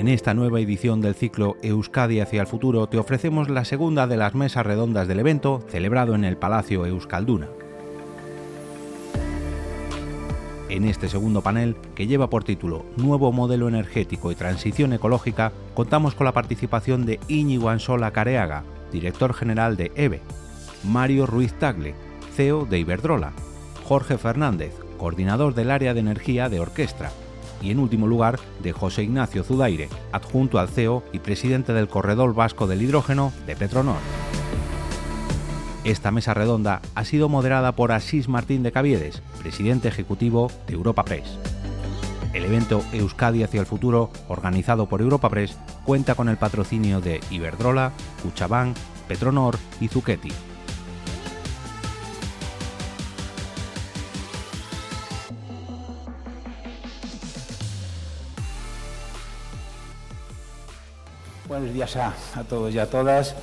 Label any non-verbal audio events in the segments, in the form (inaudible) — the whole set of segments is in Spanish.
En esta nueva edición del ciclo Euskadi hacia el futuro te ofrecemos la segunda de las mesas redondas del evento celebrado en el Palacio Euskalduna. En este segundo panel, que lleva por título Nuevo modelo energético y transición ecológica, contamos con la participación de Íñigo Ansola Careaga, director general de EVE, Mario Ruiz Tagle, CEO de Iberdrola, Jorge Fernández, coordinador del área de energía de Orquestra, y en último lugar de José Ignacio Zudaire, adjunto al CEO y presidente del Corredor Vasco del Hidrógeno de Petronor. Esta mesa redonda ha sido moderada por Asís Martín de Caviedes, presidente ejecutivo de Europa Press. El evento Euskadi hacia el futuro, organizado por Europa Press, cuenta con el patrocinio de Iberdrola, Cuchabán, Petronor y Zucchetti. Buenos días a, a, todos y a todas.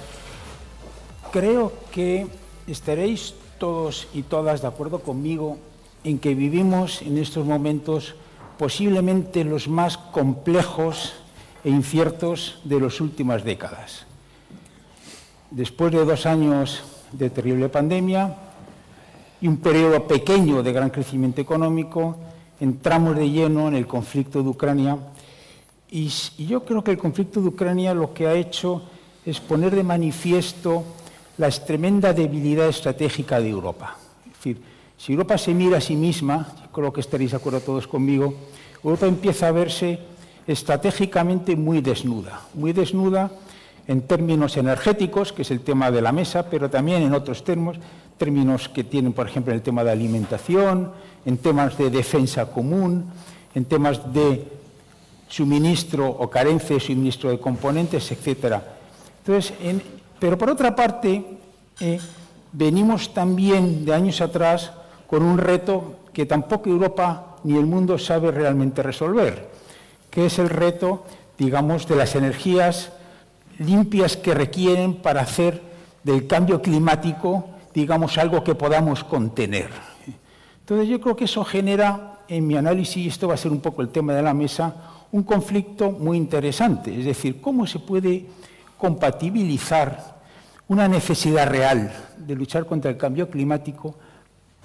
Creo que estaréis todos y todas de acuerdo conmigo en que vivimos en estos momentos posiblemente los más complejos e inciertos de las últimas décadas. Después de dos años de terrible pandemia y un periodo pequeño de gran crecimiento económico, entramos de lleno en el conflicto de Ucrania y, yo creo que el conflicto de Ucrania lo que ha hecho es poner de manifiesto la tremenda debilidad estratégica de Europa. Es decir, si Europa se mira a sí misma, creo que estaréis de acuerdo todos conmigo, Europa empieza a verse estratégicamente muy desnuda, muy desnuda en términos energéticos, que es el tema de la mesa, pero también en otros términos, términos que tienen, por ejemplo, el tema de alimentación, en temas de defensa común, en temas de suministro o carencia de suministro de componentes, etc. Entonces, en, pero por otra parte, eh, venimos también de años atrás con un reto que tampoco Europa ni el mundo sabe realmente resolver, que es el reto, digamos, de las energías limpias que requieren para hacer del cambio climático, digamos, algo que podamos contener. Entonces yo creo que eso genera, en mi análisis, y esto va a ser un poco el tema de la mesa, un conflicto muy interesante, es decir, cómo se puede compatibilizar una necesidad real de luchar contra el cambio climático,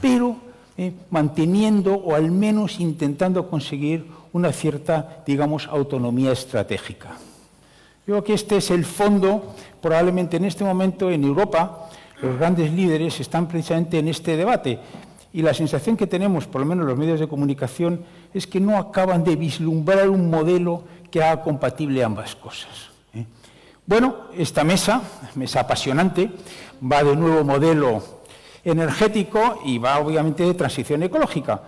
pero eh, manteniendo o al menos intentando conseguir una cierta, digamos, autonomía estratégica. Yo creo que este es el fondo, probablemente en este momento en Europa, los grandes líderes están precisamente en este debate. Y la sensación que tenemos, por lo menos los medios de comunicación, es que no acaban de vislumbrar un modelo que haga compatible ambas cosas. ¿eh? Bueno, esta mesa, mesa apasionante, va de nuevo modelo energético y va obviamente de transición ecológica.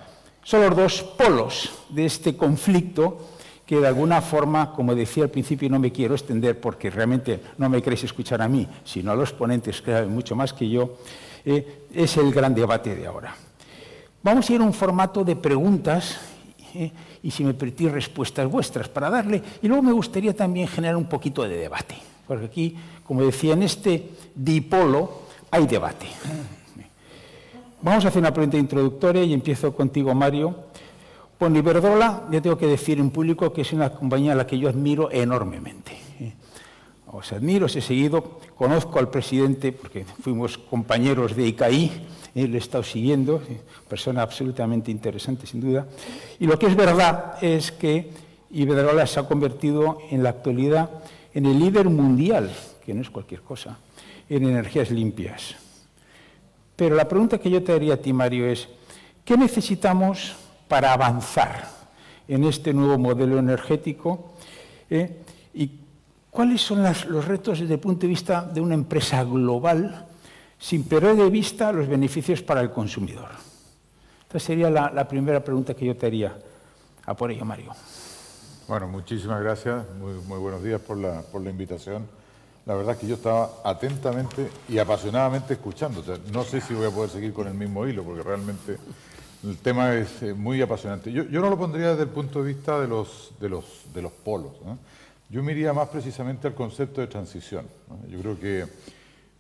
Son los dos polos de este conflicto que de alguna forma, como decía al principio, no me quiero extender porque realmente no me queréis escuchar a mí, sino a los ponentes que saben mucho más que yo, eh, es el gran debate de ahora. Vamos a ir a un formato de preguntas ¿eh? y, si me permitís, respuestas vuestras para darle. Y luego me gustaría también generar un poquito de debate, porque aquí, como decía, en este dipolo hay debate. Vamos a hacer una pregunta introductoria y empiezo contigo, Mario. Bueno, Iberdrola, ya tengo que decir en público que es una compañía a la que yo admiro enormemente. Os admiro, os he seguido, conozco al presidente porque fuimos compañeros de ICAI eh, lo he estado siguiendo, persona absolutamente interesante sin duda. Y lo que es verdad es que Iberdrola se ha convertido en la actualidad en el líder mundial, que no es cualquier cosa, en energías limpias. Pero la pregunta que yo te haría a ti, Mario, es, ¿qué necesitamos para avanzar en este nuevo modelo energético? Eh? ¿Y cuáles son los retos desde el punto de vista de una empresa global sin perder de vista los beneficios para el consumidor. Esta sería la, primera pregunta que yo te haría. A por ello, Mario. Bueno, muchísimas gracias. Muy, buenos días por la, invitación. La verdad es que yo estaba atentamente y apasionadamente escuchando. no sé si voy a poder seguir con el mismo hilo, porque realmente el tema es eh, muy apasionante. Yo, no lo pondría desde el punto de vista de los, de los, de los polos. Yo me iría más precisamente al concepto de transición. Yo creo que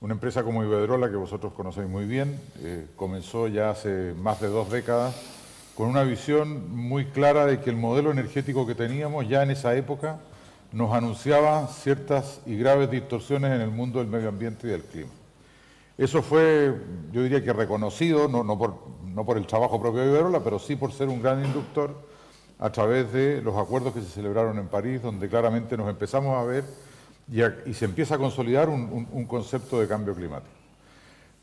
Una empresa como Iberdrola, que vosotros conocéis muy bien, eh, comenzó ya hace más de dos décadas con una visión muy clara de que el modelo energético que teníamos ya en esa época nos anunciaba ciertas y graves distorsiones en el mundo del medio ambiente y del clima. Eso fue, yo diría que reconocido, no, por, el trabajo propio de Iberdrola, pero sí por ser un gran inductor a través de los acuerdos que se celebraron en París, donde claramente nos empezamos a ver y, se empieza a consolidar un, concepto de cambio climático.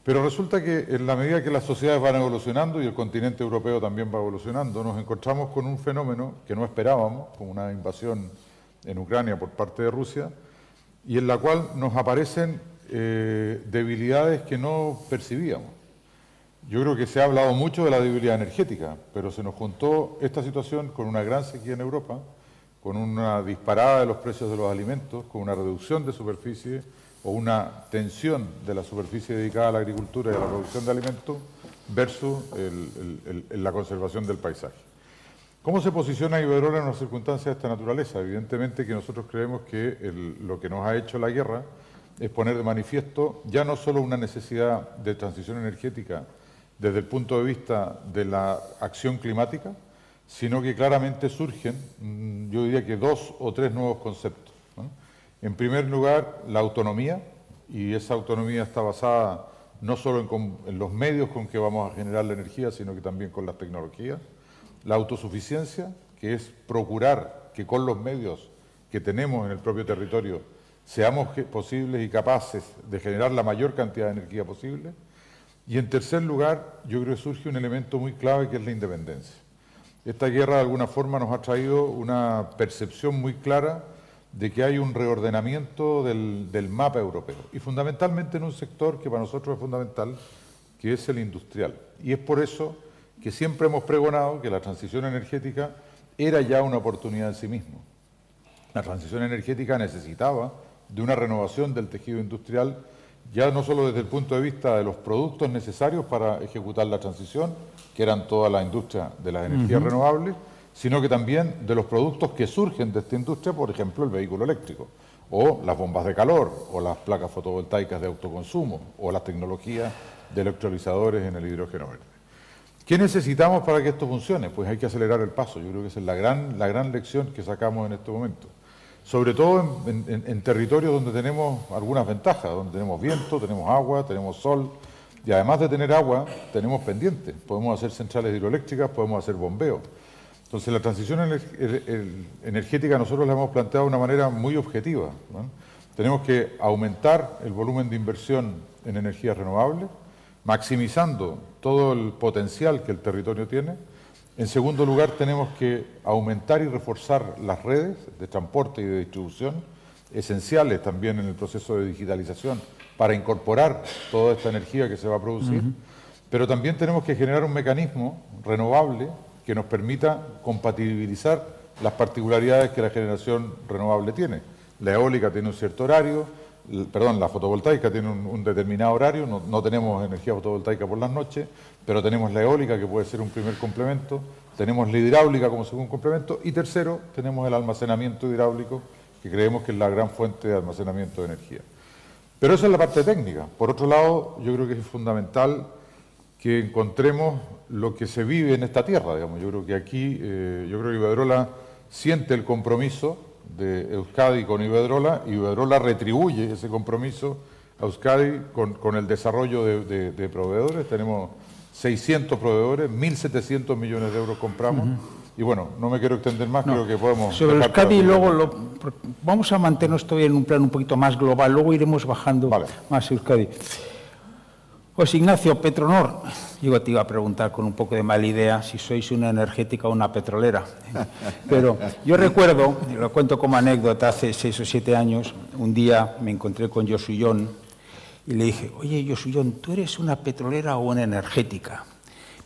Pero resulta que en la medida que las sociedades van evolucionando y el continente europeo también va evolucionando, nos encontramos con un fenómeno que no esperábamos, como una invasión en Ucrania por parte de Rusia, y en la cual nos aparecen eh, debilidades que no percibíamos. Yo creo que se ha hablado mucho de la debilidad energética, pero se nos juntó esta situación con una gran sequía en Europa, con una disparada de los precios de los alimentos, con una reducción de superficie o una tensión de la superficie dedicada a la agricultura y a la producción de alimentos versus la conservación del paisaje. ¿Cómo se posiciona Iberdrola en una circunstancia de esta naturaleza? Evidentemente que nosotros creemos que lo que nos ha hecho la guerra es poner de manifiesto ya no solo una necesidad de transición energética desde el punto de vista de la acción climática, sino que claramente surgen, mm, yo diría que dos o tres nuevos conceptos. En primer lugar, la autonomía, y esa autonomía está basada no solo en, los medios con que vamos a generar la energía, sino que también con las tecnologías. La autosuficiencia, que es procurar que con los medios que tenemos en el propio territorio seamos posibles y capaces de generar la mayor cantidad de energía posible. Y en tercer lugar, yo creo que surge un elemento muy clave que es la independencia. Esta guerra de alguna forma nos ha traído una percepción muy clara de que hay un reordenamiento del, mapa europeo y fundamentalmente en un sector que para nosotros es fundamental, que es el industrial. Y es por eso que siempre hemos pregonado que la transición energética era ya una oportunidad en sí mismo. La transición energética necesitaba de una renovación del tejido industrial, ya no solo desde el punto de vista de los productos necesarios para ejecutar la transición, que eran toda la industria de las energías renovables, sino que también de los productos que surgen de esta industria, por ejemplo, el vehículo eléctrico, o las bombas de calor, o las placas fotovoltaicas de autoconsumo, o las tecnologías de electrolizadores en el hidrógeno verde. ¿Qué necesitamos para que esto funcione? Pues hay que acelerar el paso. Yo creo que esa es la gran, la gran lección que sacamos en este momento. Sobre todo en, en territorios donde tenemos algunas ventajas, donde tenemos viento, tenemos agua, tenemos sol, y además de tener agua, tenemos pendientes. Podemos hacer centrales hidroeléctricas, podemos hacer bombeo. Entonces, la transición energética nosotros la hemos planteado de una manera muy objetiva. Tenemos que aumentar el volumen de inversión en energías renovables, maximizando todo el potencial que el territorio tiene. En segundo lugar, tenemos que aumentar y reforzar las redes de transporte y de distribución, esenciales también en el proceso de digitalización para incorporar toda esta energía que se va a producir, pero también tenemos que generar un mecanismo renovable que nos permita compatibilizar las particularidades que la generación renovable tiene. La eólica tiene un cierto horario, perdón, la fotovoltaica tiene un, determinado horario, no, tenemos energía fotovoltaica por las noches, pero tenemos la eólica que puede ser un primer complemento, tenemos la hidráulica como segundo complemento y tercero, tenemos el almacenamiento hidráulico, que creemos que es la gran fuente de almacenamiento de energía. Pero esa es la parte técnica. Por otro lado, yo creo que es fundamental que encontremos lo que se vive en esta tierra. Digamos. Yo creo que aquí, eh, yo creo que Iberdrola siente el compromiso de Euskadi con Iberdrola y Iberdrola retribuye ese compromiso a Euskadi con, el desarrollo de, proveedores. Tenemos 600 proveedores, 1.700 millones de euros compramos. Y bueno, no me quiero extender más, creo que podemos... Sobre Euskadi, luego lo, vamos a mantenernos todavía en un plano un poquito más global, luego iremos bajando más Euskadi. Pues Ignacio, Petronor, yo te iba a preguntar con un poco de mala idea si sois una energética o una petrolera. (laughs) Pero yo recuerdo, lo cuento como anécdota, hace seis o siete años, un día me encontré con Josuyón y le dije, oye Josuyón, ¿tú eres una petrolera o una energética?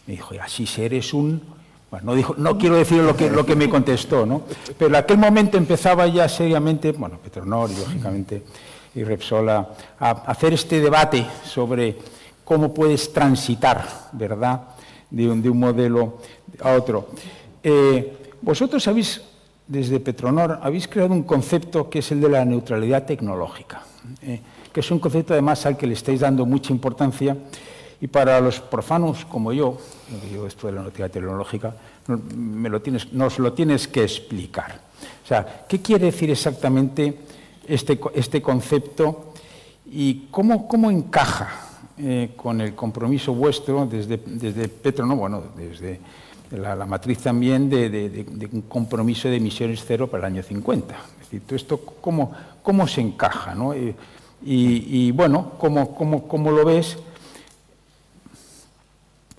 Me dijo, así si eres un no, dijo, no quiero decir lo que, lo que me contestó, ¿no? pero en aquel momento empezaba ya seriamente, bueno, Petronor, lógicamente, y Repsola, a hacer este debate sobre cómo puedes transitar, ¿verdad?, de un, de un modelo a otro. Eh, vosotros habéis desde Petronor habéis creado un concepto que es el de la neutralidad tecnológica, eh, que es un concepto además al que le estáis dando mucha importancia y para los profanos como yo, yo esto de la neutralidad tecnológica, nos lo tienes que explicar. O sea, ¿qué quiere decir exactamente este, este concepto y cómo encaja eh, con el compromiso vuestro desde, desde Petronor, bueno, desde la, matriz también de, un compromiso de emisiones cero para el año 50. Es decir, todo esto, ¿cómo, cómo se encaja? ¿no? Y, y, bueno, ¿cómo, cómo, cómo lo ves?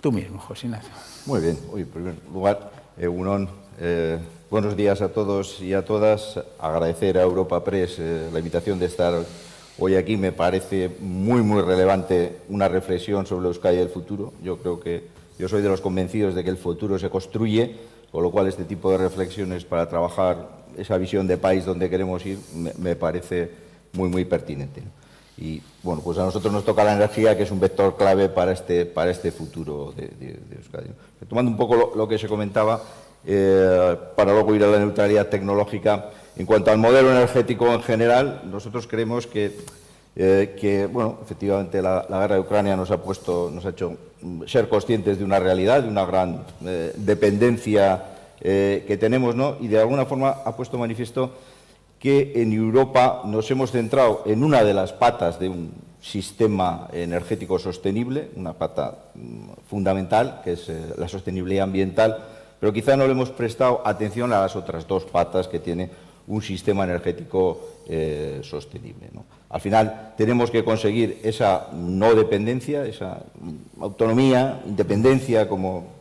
Tú mismo, José Ignacio. Muy bien. en primer lugar, eh, Unón, eh, buenos días a todos y a todas. Agradecer a Europa Press eh, la invitación de estar hoy aquí. Me parece muy, muy relevante una reflexión sobre Euskadi del futuro. Yo creo que yo soy de los convencidos de que el futuro se construye, con lo cual este tipo de reflexiones para trabajar esa visión de país donde queremos ir me, parece muy, muy pertinente. Y bueno, pues a nosotros nos toca la energía, que es un vector clave para este, para este futuro de, Euskadi. Tomando un poco lo, que se comentaba, eh, para luego ir a la neutralidad tecnológica, en cuanto al modelo energético en general, nosotros creemos que eh, bueno, efectivamente la, guerra de Ucrania nos ha puesto, nos ha hecho ser conscientes de una realidad, de una gran eh, dependencia eh, que tenemos, ¿no? Y de alguna forma ha puesto manifiesto que en Europa nos hemos centrado en una de las patas de un sistema energético sostenible, una pata mm, fundamental, que es la sostenibilidad ambiental, pero quizá no le hemos prestado atención a las otras dos patas que tiene un sistema energético sostenible. ¿no? Al final tenemos que conseguir esa no dependencia, esa autonomía, independencia como,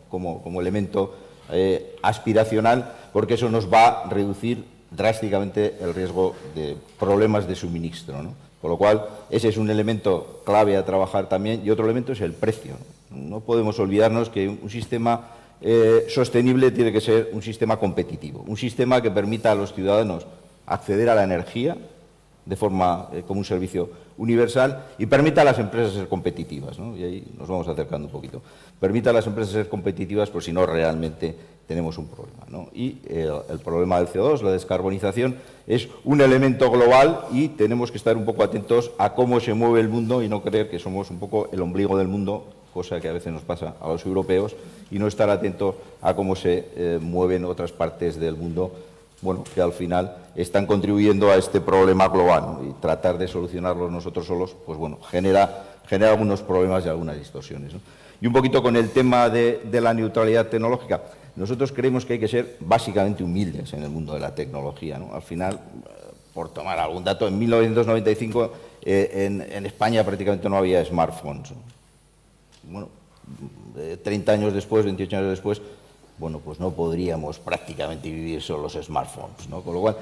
elemento eh, aspiracional, porque eso nos va a reducir drásticamente el riesgo de problemas de suministro. Con lo cual, ese es un elemento clave a trabajar también. Y otro elemento es el precio. No, podemos olvidarnos que un sistema eh, sostenible tiene que ser un sistema competitivo, un sistema que permita a los ciudadanos acceder a la energía de forma eh, como un servicio universal y permita a las empresas ser competitivas. Y ahí nos vamos acercando un poquito. Permita a las empresas ser competitivas, por si no realmente tenemos un problema. Y eh, el problema del CO2, la descarbonización, es un elemento global y tenemos que estar un poco atentos a cómo se mueve el mundo y no creer que somos un poco el ombligo del mundo, cosa que a veces nos pasa a los europeos, y no estar atentos a cómo se eh, mueven otras partes del mundo bueno, que al final están contribuyendo a este problema global y tratar de solucionarlos nosotros solos, pues bueno, genera, genera algunos problemas y algunas distorsiones. Y un poquito con el tema de, la neutralidad tecnológica. Nosotros creemos que hay que ser básicamente humildes en el mundo de la tecnología. Al final, por tomar algún dato, en 1995 eh, en, España prácticamente no había smartphones. Bueno, 30 años después, 28 años después, bueno, pues no podríamos prácticamente vivir solo los smartphones, ¿no? Con lo cual,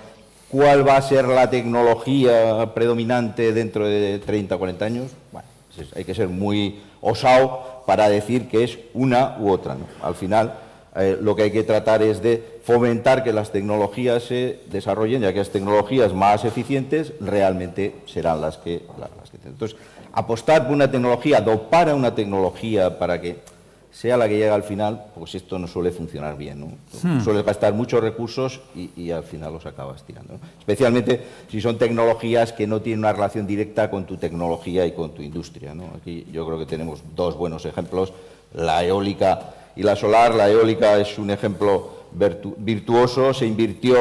¿cuál va a ser la tecnología predominante dentro de 30 o 40 años? Bueno, pues hay que ser muy osado para decir que es una u otra, Al final, eh, lo que hay que tratar es de fomentar que las tecnologías se desarrollen, ya que las tecnologías más eficientes realmente serán las que... Las que entonces, apostar por una tecnología, dopar a una tecnología para que sea la que llega al final, pues esto no suele funcionar bien. ¿no? Hmm. Sueles gastar muchos recursos y, al final los acabas tirando. Especialmente si son tecnologías que no tienen una relación directa con tu tecnología y con tu industria. Aquí yo creo que tenemos dos buenos ejemplos, la eólica y la solar. La eólica es un ejemplo virtuoso, se invirtió,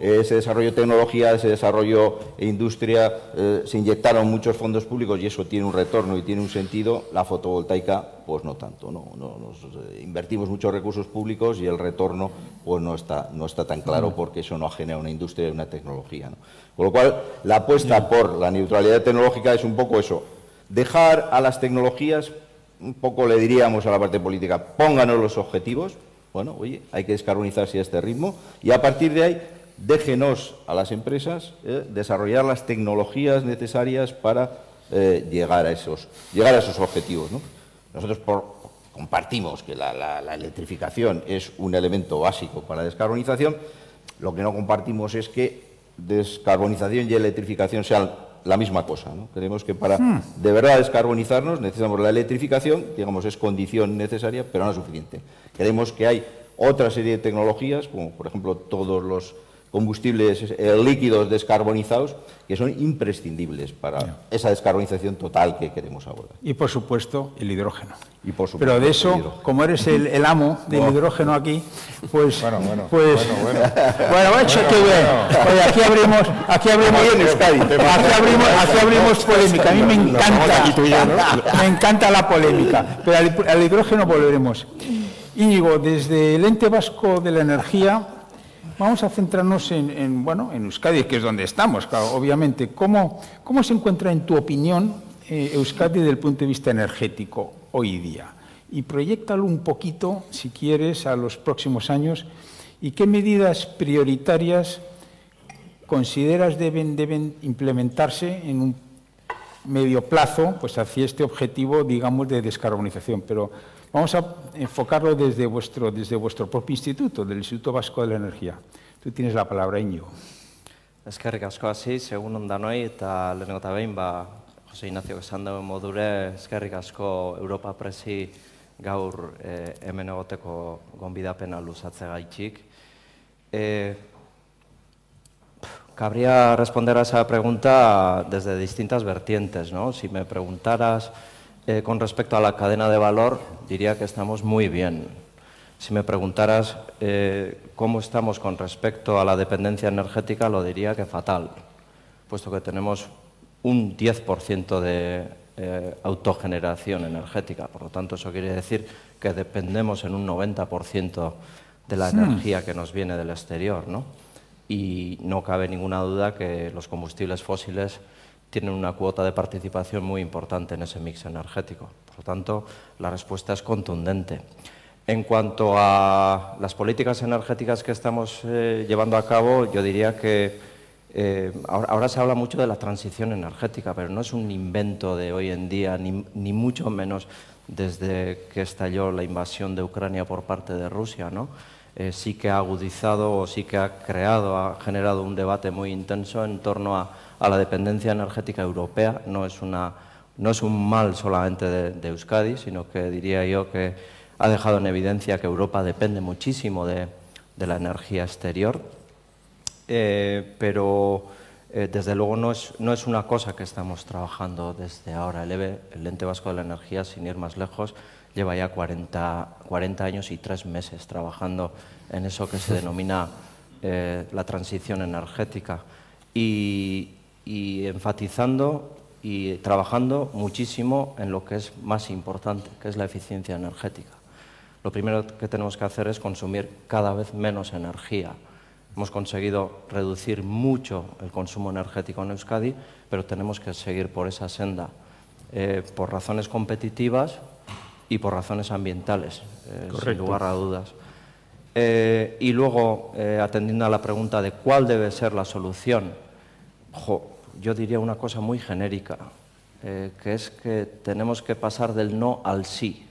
eh, se desarrolló tecnología, se desarrolló industria, eh, se inyectaron muchos fondos públicos y eso tiene un retorno y tiene un sentido. La fotovoltaica, pues no tanto. No, nos, eh, invertimos muchos recursos públicos y el retorno pues no está, no está tan claro porque eso no genera una industria y una tecnología. Con lo cual, la apuesta por la neutralidad tecnológica es un poco eso, dejar a las tecnologías, un poco le diríamos a la parte política, pónganos los objetivos, bueno, oye, hay que descarbonizarse a este ritmo y a partir de ahí déjenos a las empresas eh, desarrollar las tecnologías necesarias para eh, llegar, a esos, llegar a esos objetivos. Nosotros compartimos que la, electrificación es un elemento básico para la descarbonización. Lo que no compartimos es que descarbonización y electrificación sean la misma cosa. ¿no? Creemos que para hmm. de verdad descarbonizarnos necesitamos la electrificación, digamos, es condición necesaria, pero no es suficiente. Creemos que hay otra serie de tecnologías, como por ejemplo todos los combustibles eh, líquidos descarbonizados que son imprescindibles para esa descarbonización total que queremos ahora. Y por supuesto el hidrógeno. Y por supuesto, Pero de eso, como eres el, el amo del hidrógeno aquí, pues... Bueno, bueno, pues, bueno, bueno. (laughs) Bueno, bueno. Oye, aquí abrimos, aquí abrimos, aquí abrimos, aquí abrimos polémica. A mí me encanta, me encanta la polémica. Pero al, al hidrógeno volveremos. Íñigo, desde el ente vasco de la energía, vamos a centrarnos en, en, bueno, en Euskadi, que es donde estamos, claro, obviamente. ¿Cómo, cómo se encuentra, en tu opinión, eh, Euskadi desde el punto de vista energético hoy día? Y proyectalo un poquito, si quieres, a los próximos años. ¿Y qué medidas prioritarias consideras deben, deben implementarse en un medio plazo pues hacia este objetivo, digamos, de descarbonización? Pero Vamos a enfocarlo desde vuestro, desde vuestro propio instituto, del Instituto Vasco de la Energía. Tú tienes la palabra, Iñigo. Eskerrik asko hasi, segun ondanoi, eta lehenengo eta behin, ba, Jose Ignacio esan duen modure, eskerrik asko Europa Presi gaur eh, hemen egoteko gonbidapena luzatze gaitxik. Eh, cabría responder a esa pregunta desde distintas vertientes, ¿no? Si me preguntaras eh, con respecto a la cadena de valor, diría que estamos muy bien. Si me preguntaras eh, cómo estamos con respecto a la dependencia energética, lo diría que fatal, puesto que tenemos un 10% de eh, autogeneración energética. Por lo tanto, eso quiere decir que dependemos en un 90% de la energía que nos viene del exterior. ¿no? Y no cabe ninguna duda que los combustibles fósiles tienen una cuota de participación muy importante en ese mix energético. Por lo tanto, la respuesta es contundente. En cuanto a las políticas energéticas que estamos eh, llevando a cabo, yo diría que eh, ahora, se habla mucho de la transición energética, pero no es un invento de hoy en día, ni, ni, mucho menos desde que estalló la invasión de Ucrania por parte de Rusia. ¿no? Eh, sí que ha agudizado o sí que ha creado, ha generado un debate muy intenso en torno a a la dependencia energética europea. No es, una, no es un mal solamente de, Euskadi, sino que diría yo que ha dejado en evidencia que Europa depende muchísimo de, de la energía exterior. Eh, pero eh, desde luego no es, no es, una cosa que estamos trabajando desde ahora. El, EVE, el Ente Vasco de la Energía, sin ir más lejos, lleva ya 40, 40 años y tres meses trabajando en eso que se denomina eh, la transición energética. Y, y enfatizando y trabajando muchísimo en lo que es más importante, que es la eficiencia energética. Lo primero que tenemos que hacer es consumir cada vez menos energía. Hemos conseguido reducir mucho el consumo energético en Euskadi, pero tenemos que seguir por esa senda, eh, por razones competitivas y por razones ambientales, eh, sin lugar a dudas. Eh, y luego, atendiendo a la pregunta de cuál debe ser la solución, jo, yo diría una cosa muy genérica, eh, que es que tenemos que pasar del no al sí.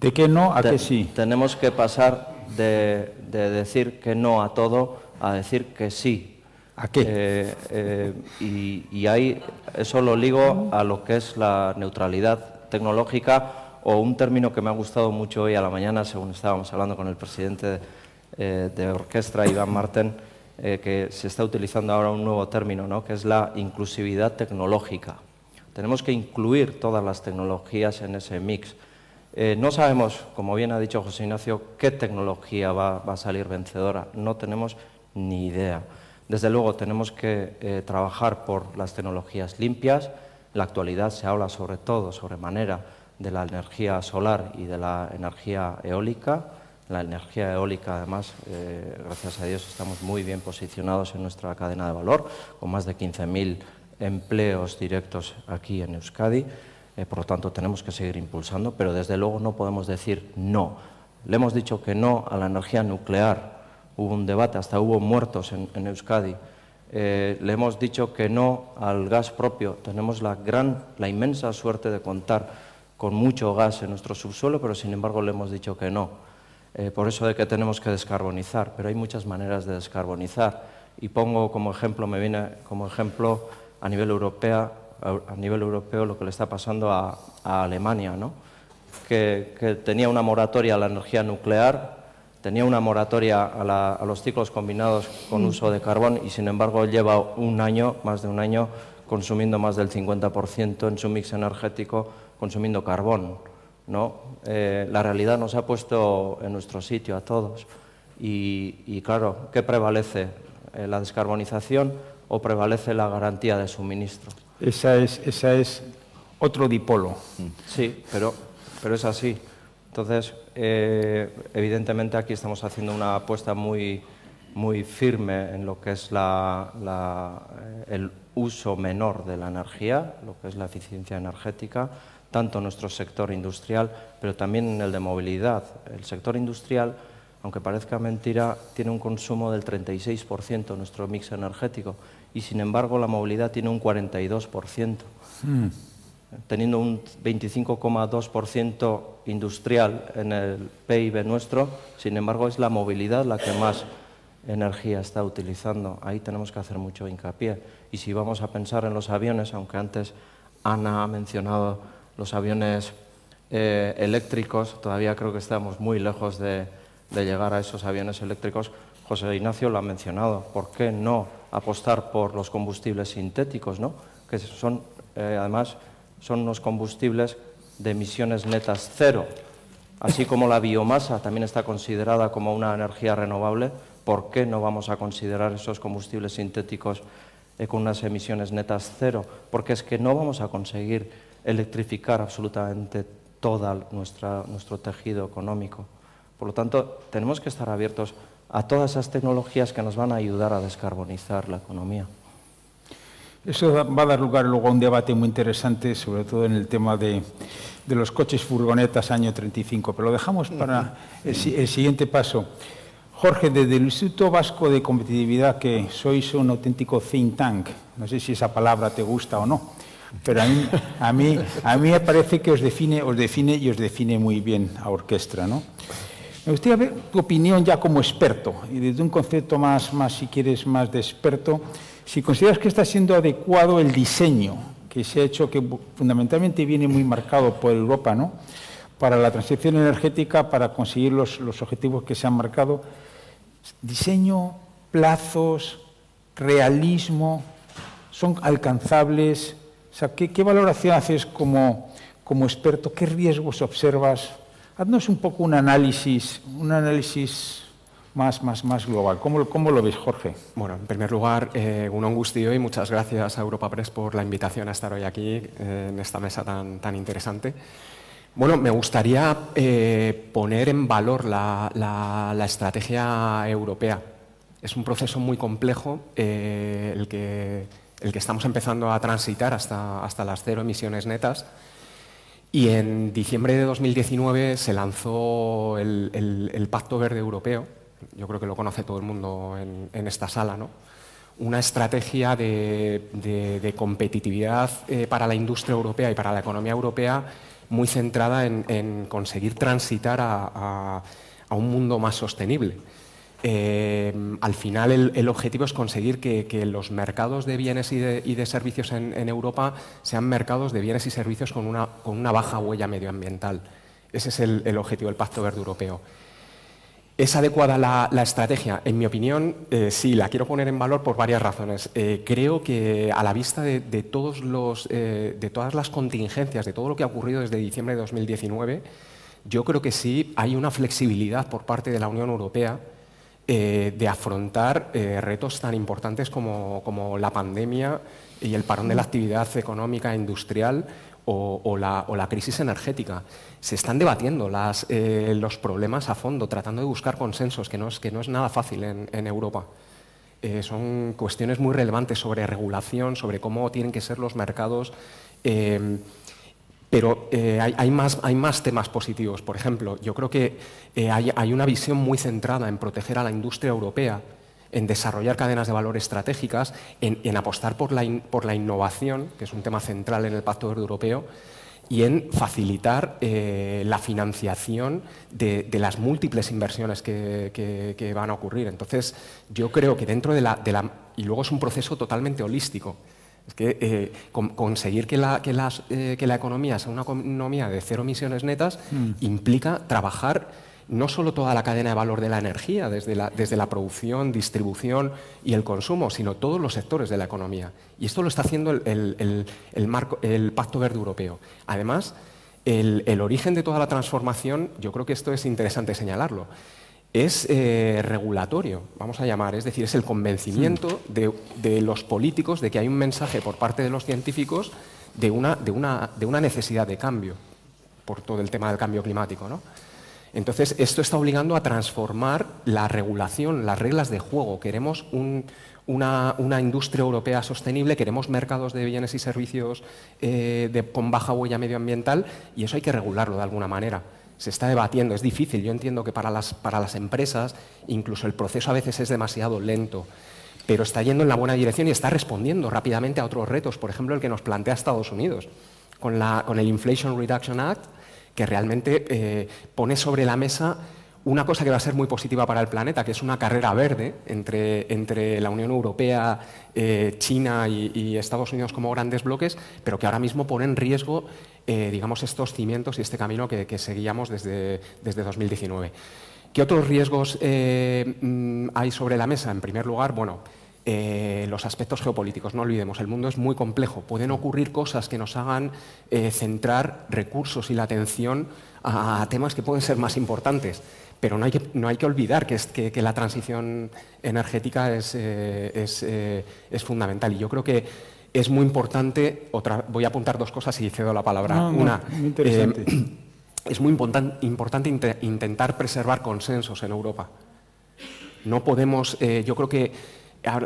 ¿De qué no a Te, qué sí? Tenemos que pasar de, de, decir que no a todo a decir que sí. ¿A qué? Eh, eh, y, y, ahí eso lo ligo a lo que es la neutralidad tecnológica o un término que me ha gustado mucho hoy a la mañana, según estábamos hablando con el presidente de, de orquesta, Iván Marten, eh, que se está utilizando ahora un nuevo término, ¿no? que es la inclusividad tecnológica. Tenemos que incluir todas las tecnologías en ese mix. Eh, no sabemos, como bien ha dicho José Ignacio, qué tecnología va, a salir vencedora. No tenemos ni idea. Desde luego tenemos que eh, trabajar por las tecnologías limpias. En la actualidad se habla sobre todo, sobre manera, de la energía solar y de la energía eólica. La energía eólica, además, eh, gracias a Dios, estamos muy bien posicionados en nuestra cadena de valor, con más de 15.000 empleos directos aquí en Euskadi. Eh, por lo tanto, tenemos que seguir impulsando, pero desde luego no podemos decir no. Le hemos dicho que no a la energía nuclear. Hubo un debate, hasta hubo muertos en, Euskadi. Eh, le hemos dicho que no al gas propio. Tenemos la gran, la inmensa suerte de contar con mucho gas en nuestro subsuelo, pero sin embargo le hemos dicho que no. Eh, por eso de que tenemos que descarbonizar, pero hay muchas maneras de descarbonizar. Y pongo como ejemplo, me viene como ejemplo a nivel europeo, a nivel europeo lo que le está pasando a, a Alemania, ¿no? que, que, tenía una moratoria a la energía nuclear, tenía una moratoria a, los ciclos combinados con mm. uso de carbón y sin embargo lleva un año, más de un año, consumiendo más del 50% en su mix energético, consumiendo carbón. ¿No? Eh, la realidad nos ha puesto en nuestro sitio a todos. Y, claro, ¿qué prevalece? Eh, ¿La descarbonización o prevalece la garantía de suministro? Esa es, esa es otro dipolo. Sí, pero, pero es así. Entonces, eh, evidentemente aquí estamos haciendo una apuesta muy, muy firme en lo que es la, el uso menor de la energía, lo que es la eficiencia energética, tanto en nuestro sector industrial, pero también en el de movilidad. El sector industrial, aunque parezca mentira, tiene un consumo del 36% en nuestro mix energético y, sin embargo, la movilidad tiene un 42% teniendo un 25,2% industrial en el PIB nuestro, sin embargo es la movilidad la que más energía está utilizando. Ahí tenemos que hacer mucho hincapié. Y si vamos a pensar en los aviones, aunque antes Ana ha mencionado los aviones eh, eléctricos, todavía creo que estamos muy lejos de, llegar a esos aviones eléctricos. José Ignacio lo ha mencionado. ¿Por qué no apostar por los combustibles sintéticos, ¿no? que son eh, además son unos combustibles de emisiones netas cero. Así como la biomasa también está considerada como una energía renovable, ¿por qué no vamos a considerar esos combustibles sintéticos eh, con unas emisiones netas cero? Porque es que no vamos a conseguir electrificar absolutamente todo nuestro tejido económico. Por lo tanto, tenemos que estar abiertos a todas esas tecnologías que nos van a ayudar a descarbonizar la economía. Eso va a dar lugar luego a un debate muy interesante, sobre todo en el tema de, los coches furgonetas año 35, pero lo dejamos para el, siguiente paso. Jorge, desde el Instituto Vasco de Competitividad, que sois un auténtico think tank, no sé si esa palabra te gusta o no, pero a mí, a mí, a mí me parece que os define, os define y os define muy bien a orquestra. ¿no? Me gustaría ver tu opinión ya como experto, y desde un concepto más, más si quieres, más de experto, si consideras que está siendo adecuado el diseño que se ha hecho, que fundamentalmente viene muy marcado por Europa, ¿no? para la transición energética, para conseguir los, objetivos que se han marcado, diseño, plazos, realismo, son alcanzables. O sea, ¿qué, valoración haces como, como experto? ¿Qué riesgos observas? Haznos un poco un análisis, un análisis más, más, más global. ¿Cómo, ¿Cómo, lo ves, Jorge? Bueno, en primer lugar, eh, un angustio y muchas gracias a Europa Press por la invitación a estar hoy aquí eh, en esta mesa tan, tan interesante. Bueno, me gustaría eh, poner en valor la, la, estrategia europea. Es un proceso muy complejo el, que, el que estamos empezando a transitar hasta, hasta las cero emisiones netas. Y en diciembre de 2019 se lanzó el, Pacto Verde Europeo, yo creo que lo conoce todo el mundo en, esta sala, ¿no? una estrategia de, competitividad eh, para la industria europea y para la economía europea muy centrada en, conseguir transitar a, un mundo más sostenible. Eh, al final el, objetivo es conseguir que, los mercados de bienes y de, servicios en, Europa sean mercados de bienes y servicios con una, baja huella medioambiental. Ese es el objetivo del Pacto Verde Europeo. ¿Es adecuada la, estrategia? En mi opinión, eh, sí, la quiero poner en valor por varias razones. Eh, creo que a la vista de, todos los, eh, de todas las contingencias, de todo lo que ha ocurrido desde diciembre de 2019, yo creo que sí hay una flexibilidad por parte de la Unión Europea de afrontar retos tan importantes como, como la pandemia y el parón de la actividad económica e industrial o, la, crisis energética. Se están debatiendo eh, los problemas a fondo, tratando de buscar consensos, que no es, que no es nada fácil en, Europa. Eh, son cuestiones muy relevantes sobre regulación, sobre cómo tienen que ser los mercados. Eh, pero hay, más, hay, más, temas positivos. Por ejemplo, yo creo que hay, hay una visión muy centrada en proteger a la industria europea en desarrollar cadenas de valor estratégicas, en, apostar por la, por la, innovación, que es un tema central en el Pacto Verde Europeo, y en facilitar eh, la financiación de, las múltiples inversiones que, van a ocurrir. Entonces, yo creo que dentro de la, y luego es un proceso totalmente holístico. Es que eh, conseguir que la, que, las, eh, que la, economía sea una economía de cero emisiones netas mm. implica trabajar no solo toda la cadena de valor de la energía, desde la, desde la producción, distribución y el consumo, sino todos los sectores de la economía. Y esto lo está haciendo el, marco, el Pacto Verde Europeo. Además, el, origen de toda la transformación, yo creo que esto es interesante señalarlo, es eh, regulatorio, vamos a llamar, es decir, es el convencimiento de, los políticos de que hay un mensaje por parte de los científicos de una, de una, de una necesidad de cambio por todo el tema del cambio climático. ¿no? Entonces, esto está obligando a transformar la regulación, las reglas de juego. Queremos una, industria europea sostenible, queremos mercados de bienes y servicios eh, con baja huella medioambiental y eso hay que regularlo de alguna manera. Se está debatiendo, es difícil. Yo entiendo que para las, para las empresas incluso el proceso a veces es demasiado lento pero está yendo en la buena dirección y está respondiendo rápidamente a otros retos, por ejemplo, el que nos plantea Estados Unidos con, la, con el Inflation Reduction Act, que realmente eh, pone sobre la mesa una cosa que va a ser muy positiva para el planeta, que es una carrera verde entre, entre la Unión Europea, eh, China y, Estados Unidos como grandes bloques, pero que ahora mismo pone en riesgo eh, digamos, estos cimientos y este camino que, seguíamos desde, desde 2019. ¿Qué otros riesgos mm, hay sobre la mesa? En primer lugar, bueno, eh, los aspectos geopolíticos. No olvidemos, el mundo es muy complejo. Pueden ocurrir cosas que nos hagan eh, centrar recursos y la atención a, temas que pueden ser más importantes. Pero no hay que, no hay que olvidar que, es, que, la transición energética es, eh, es, fundamental. Y yo creo que es muy importante, otra, voy a apuntar dos cosas y cedo la palabra. Una, (clears throat) es muy importante intentar preservar consensos en Europa. No podemos, yo creo que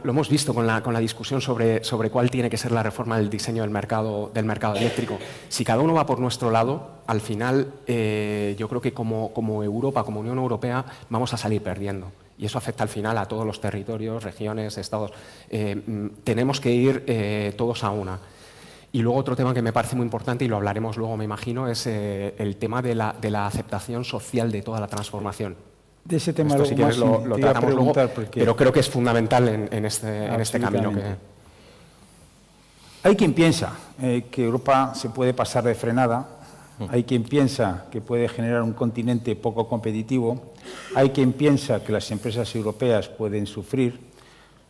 lo hemos visto con la, discusión sobre, cuál tiene que ser la reforma del diseño del mercado, eléctrico. Si cada uno va por nuestro lado, al final eh, yo creo que como, Europa, como Unión Europea, vamos a salir perdiendo. Y eso afecta al final a todos los territorios, regiones, estados. Eh, mm, tenemos que ir eh, todos a una. Y luego otro tema que me parece muy importante, y lo hablaremos luego, me imagino, es el tema de la aceptación social de toda la transformación de ese tema Esto, si quieres, lo, tratamos luego, pero creo que es fundamental en, este, en este camino que... Hay quien piensa eh, que Europa se puede pasar de frenada. Hay quien piensa que puede generar un continente poco competitivo, hay quien piensa que las empresas europeas pueden sufrir,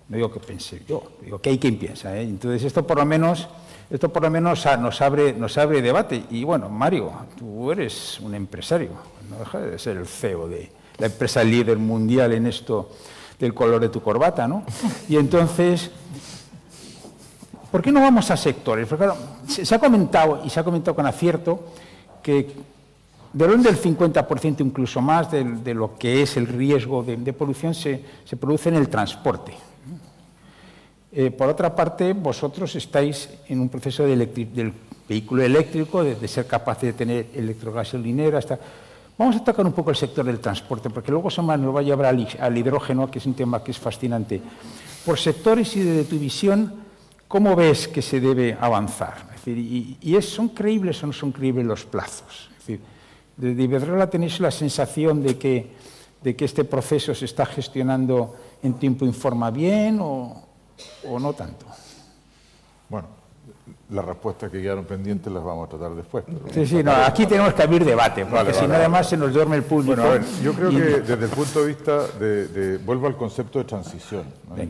no digo que pense yo, digo que hay quien piensa. ¿eh? Entonces esto por lo menos, esto por lo menos nos abre, nos abre debate. Y bueno, Mario, tú eres un empresario, no deja de ser el CEO de, la empresa líder mundial en esto del color de tu corbata, ¿no? Y entonces, ¿por qué no vamos a sectores? Porque claro, se, ha comentado, y se ha comentado con acierto, que de orden del 50%, incluso más, de, lo que es el riesgo de, polución se, produce en el transporte. Eh, por otra parte, vosotros estáis en un proceso del vehículo eléctrico, de, ser capaz de tener electrogasolinera, hasta Vamos a tocar un poco el sector del transporte, porque luego Samar nos va a llevar al, hidrógeno, que es un tema que es fascinante. Por sectores y desde tu visión, ¿cómo ves que se debe avanzar? Y, ¿Son creíbles o no son creíbles los plazos? Es decir, desde Iberdrola tenéis la sensación de que, de que este proceso se está gestionando en tiempo informa bien o, o no tanto. Bueno, las respuestas que quedaron pendientes las vamos a tratar después. sí, sí, no, aquí tenemos que abrir debate, porque si no además se nos duerme el público. Bueno, a ver, yo creo que desde el punto de vista de, vuelvo al concepto de transición.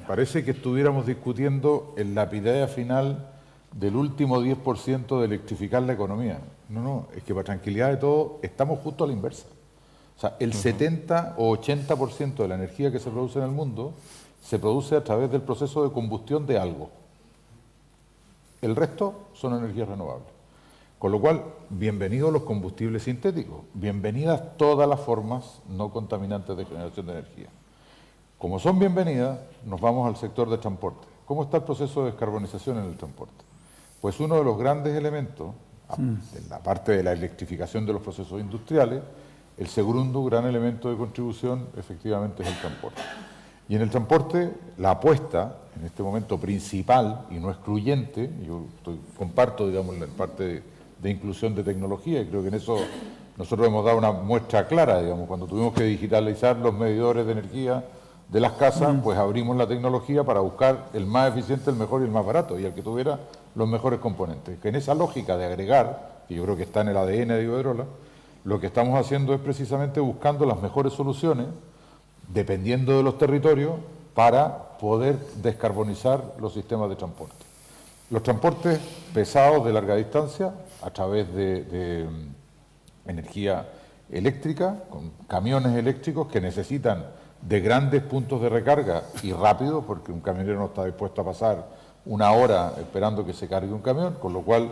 Parece que estuviéramos discutiendo en la epidemia final del último 10% de electrificar la economía. No, no, es que para tranquilidad de todo estamos justo a la inversa. O sea, el 70 o 80% de la energía que se produce en el mundo se produce a través del proceso de combustión de algo. El resto son energías renovables. Con lo cual, bienvenidos los combustibles sintéticos, bienvenidas todas las formas no contaminantes de generación de energía. Como son bienvenidas, nos vamos al sector de transporte. ¿Cómo está el proceso de descarbonización en el transporte? Pues uno de los grandes elementos, en la parte de la electrificación de los procesos industriales, el segundo gran elemento de contribución efectivamente es el transporte. Y en el transporte, la apuesta en este momento principal y no excluyente, yo comparto, digamos, la parte de, inclusión de tecnología y creo que en eso nosotros hemos dado una muestra clara, digamos, cuando tuvimos que digitalizar los medidores de energía de las casas, pues abrimos la tecnología para buscar el más eficiente, el mejor y el más barato, y el que tuviera los mejores componentes. Que en esa lógica de agregar, que yo creo que está en el ADN de Iberdrola, lo que estamos haciendo es precisamente buscando las mejores soluciones, dependiendo de los territorios, para poder descarbonizar los sistemas de transporte. Los transportes pesados de larga distancia, a través de, mm, energía eléctrica, con camiones eléctricos que necesitan de grandes puntos de recarga y rápido, porque un camionero no está dispuesto a pasar una hora esperando que se cargue un camión, con lo cual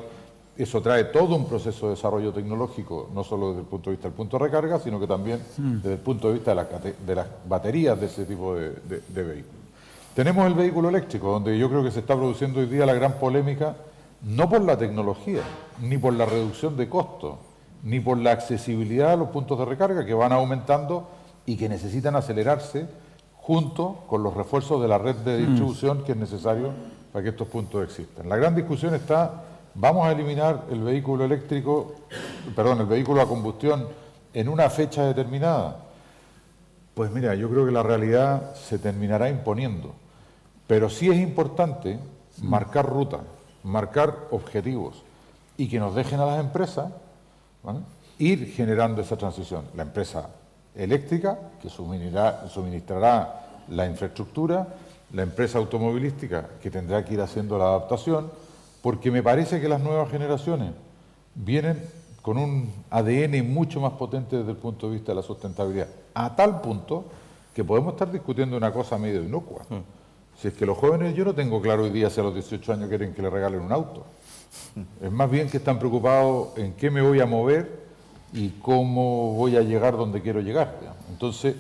eso trae todo un proceso de desarrollo tecnológico, no solo desde el punto de vista del punto de recarga, sino que también mm. desde el punto de vista de, las baterías de ese tipo de, vehículos. Tenemos el vehículo eléctrico, donde yo creo que se está produciendo hoy día la gran polémica, no por la tecnología, ni por la reducción de costos, ni por la accesibilidad a los puntos de recarga que van aumentando y que necesitan acelerarse junto con los refuerzos de la red de mm. distribución que es necesario para que estos puntos existan. La gran discusión está vamos a eliminar el vehículo eléctrico, perdón, el vehículo a combustión en una fecha determinada. Pues mira, yo creo que la realidad se terminará imponiendo. Pero sí es importante marcar ruta, marcar objetivos y que nos dejen a las empresas ir generando esa transición. La empresa eléctrica, que suministrará la infraestructura, la empresa automovilística, que tendrá que ir haciendo la adaptación, porque me parece que las nuevas generaciones vienen con un ADN mucho más potente desde el punto de vista de la sustentabilidad, a tal punto que podemos estar discutiendo una cosa medio inocua. Mm. Si es que los jóvenes, yo no tengo claro hoy día si a los 18 años quieren que le regalen un auto. Mm. Es más bien que están preocupados en qué me voy a mover y cómo voy a llegar donde quiero llegar. Entonces,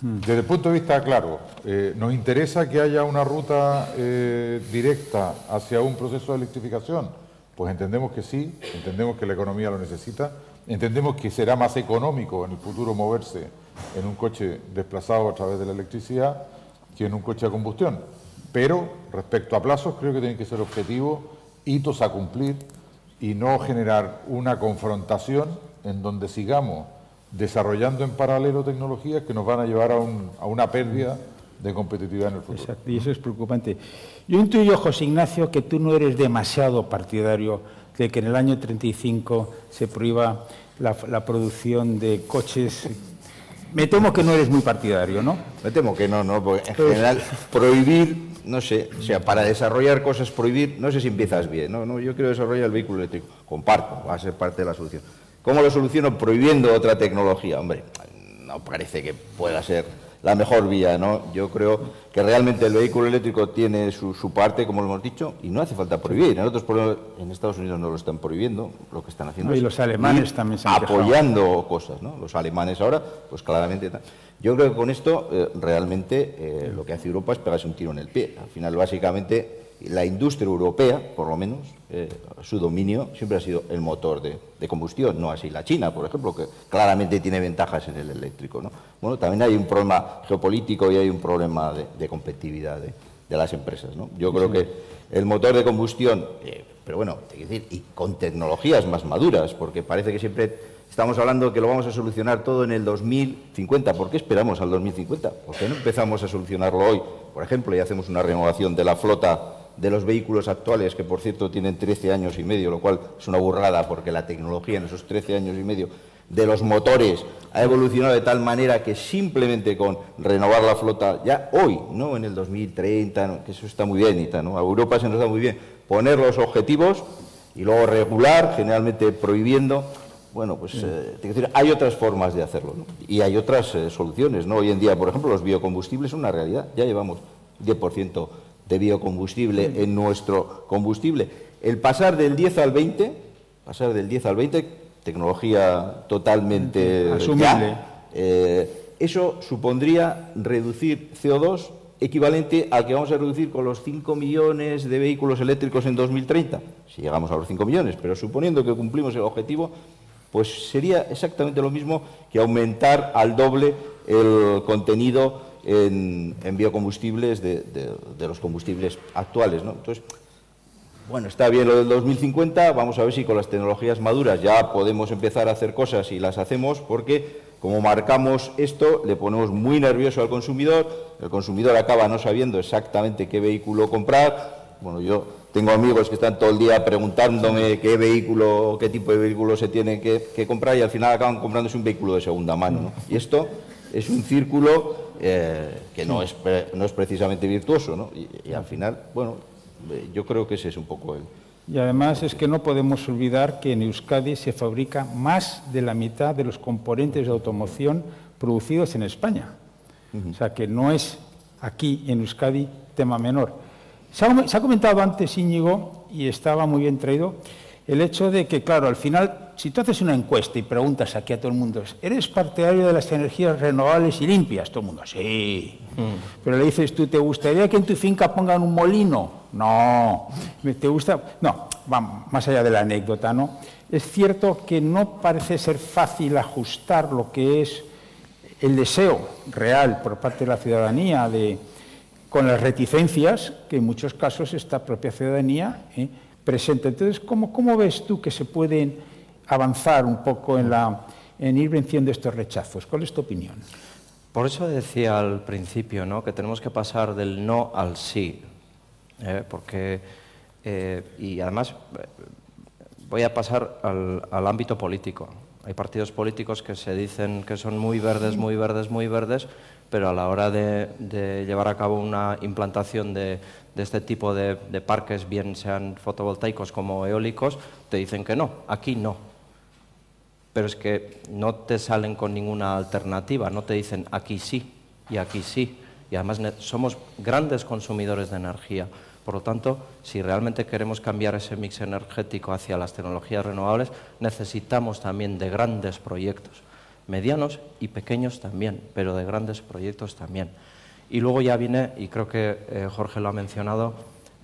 desde el punto de vista, claro, eh, nos interesa que haya una ruta eh, directa hacia un proceso de electrificación. Pues entendemos que sí, entendemos que la economía lo necesita, entendemos que será más económico en el futuro moverse en un coche desplazado a través de la electricidad que en un coche a combustión. Pero respecto a plazos, creo que tienen que ser objetivos, hitos a cumplir y no generar una confrontación en donde sigamos desarrollando en paralelo tecnologías que nos van a llevar a, una pérdida de competitividad en el futuro. Exacto, y eso es preocupante. Yo intuyo, José Ignacio, que tú no eres demasiado partidario de que en el año 35 se prohíba la, producción de coches. Me temo que no eres muy partidario, ¿no? Me temo que no, no, porque en general prohibir, no sé, o sea, para desarrollar cosas prohibir, no sé si empiezas bien, no, no, yo quiero desarrollar el vehículo eléctrico, comparto, va a ser parte de la solución ¿Cómo lo soluciono? Prohibiendo otra tecnología. Hombre, no parece que pueda ser la mejor vía, ¿no? Yo creo que realmente el vehículo eléctrico tiene su, parte, como lo hemos dicho, y no hace falta prohibir. En otros en Estados Unidos no lo están prohibiendo, lo que están haciendo y los alemanes también se apoyando cosas, ¿no? Los alemanes ahora, pues claramente. Yo creo que con esto eh, realmente eh, lo que hace Europa es pegarse un tiro en el pie. Al final, básicamente, la industria europea, por lo menos, eh, su dominio siempre ha sido el motor de, combustión, no así la China, por ejemplo, que claramente tiene ventajas en el eléctrico. ¿no? Bueno, también hay un problema geopolítico y hay un problema de, competitividad de, las empresas. ¿no? Yo creo que el motor de combustión, eh, pero bueno, hay que decir, y con tecnologías más maduras, porque parece que siempre estamos hablando que lo vamos a solucionar todo en el 2050. ¿Por qué esperamos al 2050? ¿Por qué no empezamos a solucionarlo hoy? Por ejemplo, y hacemos una renovación de la flota de los vehículos actuales, que por cierto tienen 13 años y medio, lo cual es una burrada porque la tecnología en esos 13 años y medio de los motores ha evolucionado de tal manera que simplemente con renovar la flota, ya hoy, no en el 2030, que eso está muy bien y tal, ¿no? a Europa se nos da muy bien poner los objetivos y luego regular, generalmente prohibiendo. Bueno, pues eh, decir, hay otras formas de hacerlo y hay otras eh, soluciones. ¿no? Hoy en día, por ejemplo, los biocombustibles son una realidad. Ya llevamos 10% de biocombustible en nuestro combustible. El pasar del 10 al 20, pasar del 10 al 20, tecnología totalmente asumible. Eh, eso supondría reducir CO2 equivalente al que vamos a reducir con los 5 millones de vehículos eléctricos en 2030, si llegamos a los 5 millones, pero suponiendo que cumplimos el objetivo, pues sería exactamente lo mismo que aumentar al doble el contenido en, biocombustibles de, los combustibles actuales. Entonces, bueno, está bien lo del 2050, vamos a ver si con las tecnologías maduras ya podemos empezar a hacer cosas y las hacemos, porque como marcamos esto, le ponemos muy nervioso al consumidor, el consumidor acaba no sabiendo exactamente qué vehículo comprar. Bueno, yo tengo amigos que están todo el día preguntándome qué vehículo, qué tipo de vehículo se tiene que, comprar y al final acaban comprándose un vehículo de segunda mano. Y esto es un círculo eh, que no es, no es precisamente virtuoso. ¿no? Y, al final, bueno, eh, yo creo que ese es un poco el... Y además es que no podemos olvidar que en Euskadi se fabrica más de la mitad de los componentes de automoción producidos en España. O sea que no es aquí en Euskadi tema menor. Se ha, comentado antes, Íñigo, y estaba muy bien traído, el hecho de que, claro, al final, si tú haces una encuesta y preguntas aquí a todo el mundo, ¿eres partidario de las energías renovables y limpias? Todo el mundo, sí. Mm. Pero le dices tú, ¿te gustaría que en tu finca pongan un molino? No. ¿Te gusta? No, vamos, más allá de la anécdota, ¿no? Es cierto que no parece ser fácil ajustar lo que es el deseo real por parte de la ciudadanía de con las reticencias que en muchos casos esta propia ciudadanía eh, presenta. Entonces, ¿cómo, ¿cómo, ves tú que se pueden avanzar un poco en, la, en ir venciendo estos rechazos? ¿Cuál es tu opinión? Por eso decía al principio ¿no? que tenemos que pasar del no al sí, ¿eh? porque, eh, y además voy a pasar al ámbito político. Hay partidos políticos que se dicen que son muy verdes, muy verdes, muy verdes, pero a la hora de, llevar a cabo una implantación de, este tipo de, parques, bien sean fotovoltaicos como eólicos, te dicen que no, aquí no. Pero es que no te salen con ninguna alternativa, no te dicen aquí sí y aquí sí. Y además somos grandes consumidores de energía. Por lo tanto, si realmente queremos cambiar ese mix energético hacia las tecnologías renovables, necesitamos también de grandes proyectos medianos y pequeños también, pero de grandes proyectos también. Y luego ya viene, y creo que eh, Jorge lo ha mencionado,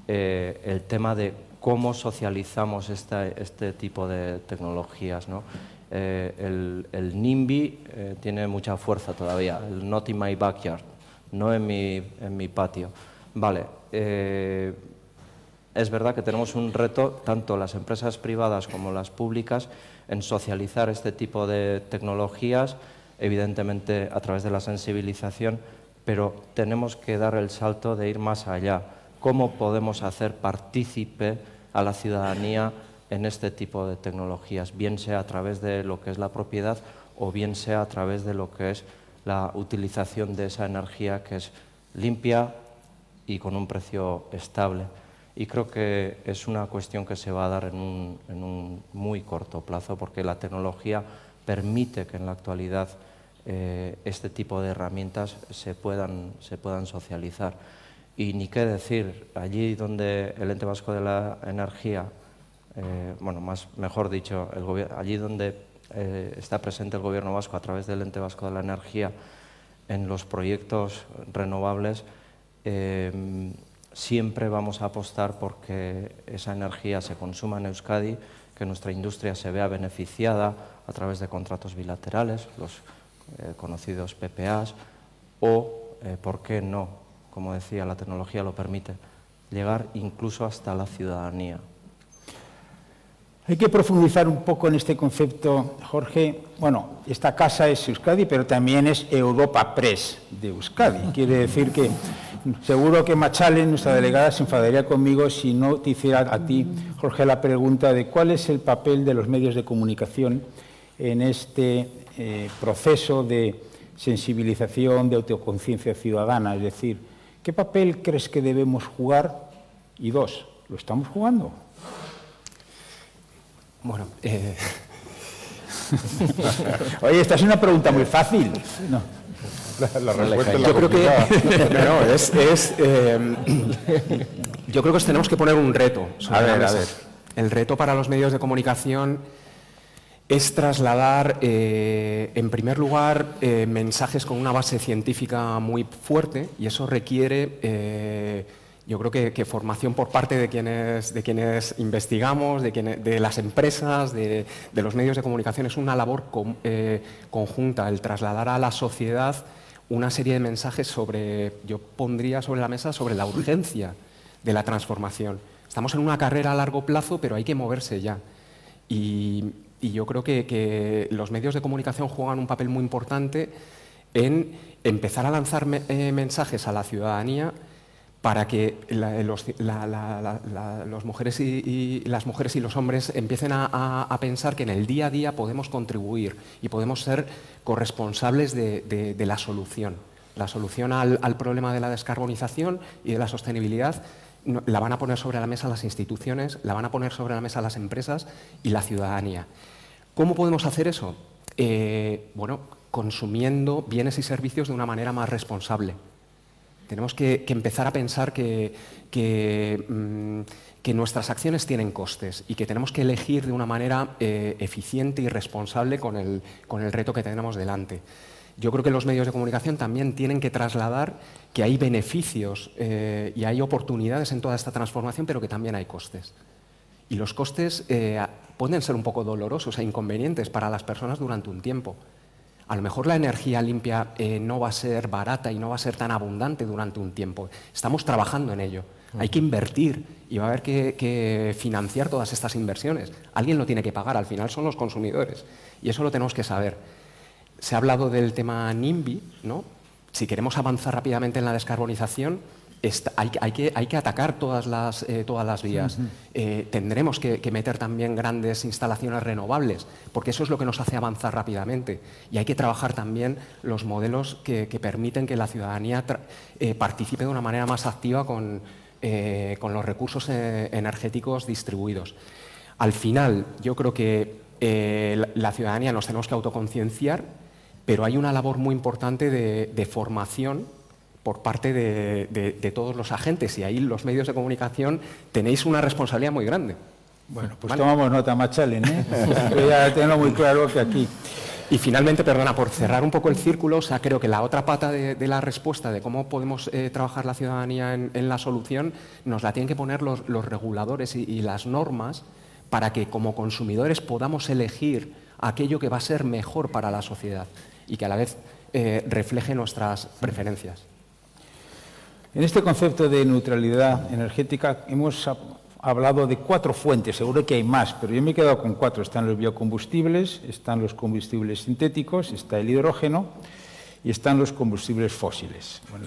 eh, el tema de cómo socializamos este tipo de tecnologías. Eh, el, NIMBY tiene mucha fuerza todavía, el Not in my backyard, no en mi, en mi patio. Vale, es verdad que tenemos un reto, tanto las empresas privadas como las públicas, en socializar este tipo de tecnologías, evidentemente a través de la sensibilización, pero tenemos que dar el salto de ir más allá. ¿Cómo podemos hacer partícipe a la ciudadanía en este tipo de tecnologías, bien sea a través de lo que es la propiedad o bien sea a través de lo que es la utilización de esa energía que es limpia y con un precio estable? y creo que es una cuestión que se va a dar en un, muy corto plazo porque la tecnología permite que en la actualidad eh, este tipo de herramientas se puedan, se puedan socializar. Y ni qué decir, allí donde el ente vasco de la energía, eh, bueno, más, mejor dicho, el allí donde eh, está presente el gobierno vasco a través del ente vasco de la energía en los proyectos renovables, siempre vamos a apostar porque esa energía se consuma en Euskadi, que nuestra industria se vea beneficiada a través de contratos bilaterales, los eh, conocidos PPAs, o, eh, ¿por qué no? Como decía, la tecnología lo permite, llegar incluso hasta la ciudadanía. Hay que profundizar un poco en este concepto, Jorge. Bueno, esta casa es Euskadi, pero también es Europa Press de Euskadi. (laughs) Quiere decir que Seguro que Machalen, nuestra delegada, se enfadaría conmigo si no te hiciera a ti, Jorge, la pregunta de cuál es el papel de los medios de comunicación en este eh, proceso de sensibilización, de autoconciencia ciudadana. Es decir, ¿qué papel crees que debemos jugar? Y dos, ¿lo estamos jugando? Bueno, eh... (laughs) oye, esta es una pregunta muy fácil. No. La, respuesta yo creo que (laughs) es, eh, yo creo que tenemos que poner un reto a ver, A ver. El reto para los medios de comunicación es trasladar, eh, en primer lugar, eh, mensajes con una base científica muy fuerte y eso requiere, yo creo que, formación por parte de quienes, de quienes investigamos, de, de las empresas, de, de, los medios de comunicación. Es una labor conjunta el trasladar a la sociedad una serie de mensajes sobre, yo pondría sobre la mesa sobre la urgencia de la transformación. Estamos en una carrera a largo plazo, pero hay que moverse ya. Y, yo creo que, los medios de comunicación juegan un papel muy importante en empezar a lanzar eh, mensajes a la ciudadanía para que los, mujeres y, las mujeres y los hombres empiecen a, pensar que en el día a día podemos contribuir y podemos ser corresponsables de, la solución. La solución al, problema de la descarbonización y de la sostenibilidad la van a poner sobre la mesa las instituciones, la van a poner sobre la mesa las empresas y la ciudadanía. ¿Cómo podemos hacer eso? Eh, bueno, consumiendo bienes y servicios de una manera más responsable. Tenemos que, empezar a pensar mm, que, nuestras acciones tienen costes y que tenemos que elegir de una manera eh, eficiente y responsable con el, reto que tenemos delante. Yo creo que los medios de comunicación también tienen que trasladar que hay beneficios eh, y hay oportunidades en toda esta transformación, pero que también hay costes. Y los costes eh, pueden ser un poco dolorosos e inconvenientes para las personas durante un tiempo. A lo mejor la energía limpia eh, no va a ser barata y no va a ser tan abundante durante un tiempo. Estamos trabajando en ello. Hay que invertir y va a haber que, financiar todas estas inversiones. Alguien lo tiene que pagar, al final son los consumidores. Y eso lo tenemos que saber. Se ha hablado del tema NIMBY, ¿no? Si queremos avanzar rápidamente en la descarbonización, hay, que, atacar todas las, eh, todas las vías. Eh, tendremos que, meter también grandes instalaciones renovables, porque eso es lo que nos hace avanzar rápidamente. Y hay que trabajar también los modelos que, permiten que la ciudadanía eh, participe de una manera más activa con, los recursos energéticos distribuidos. Al final, yo creo que la ciudadanía nos tenemos que autoconcienciar, pero hay una labor muy importante de formación por parte de, todos los agentes y ahí los medios de comunicación tenéis una responsabilidad muy grande. Bueno, pues tomamos nota, Machalen, ¿eh? (laughs) ya tengo muy claro que aquí... Y finalmente, perdona, por cerrar un poco el círculo, o sea, creo que la otra pata de, la respuesta de cómo podemos eh, trabajar la ciudadanía en, la solución nos la tienen que poner los, reguladores y, las normas para que como consumidores podamos elegir aquello que va a ser mejor para la sociedad y que a la vez eh, refleje nuestras preferencias. En este concepto de neutralidad energética hemos hablado de cuatro fuentes, seguro que hay más, pero yo me he quedado con cuatro. Están los biocombustibles, están los combustibles sintéticos, está el hidrógeno y están los combustibles fósiles. Bueno,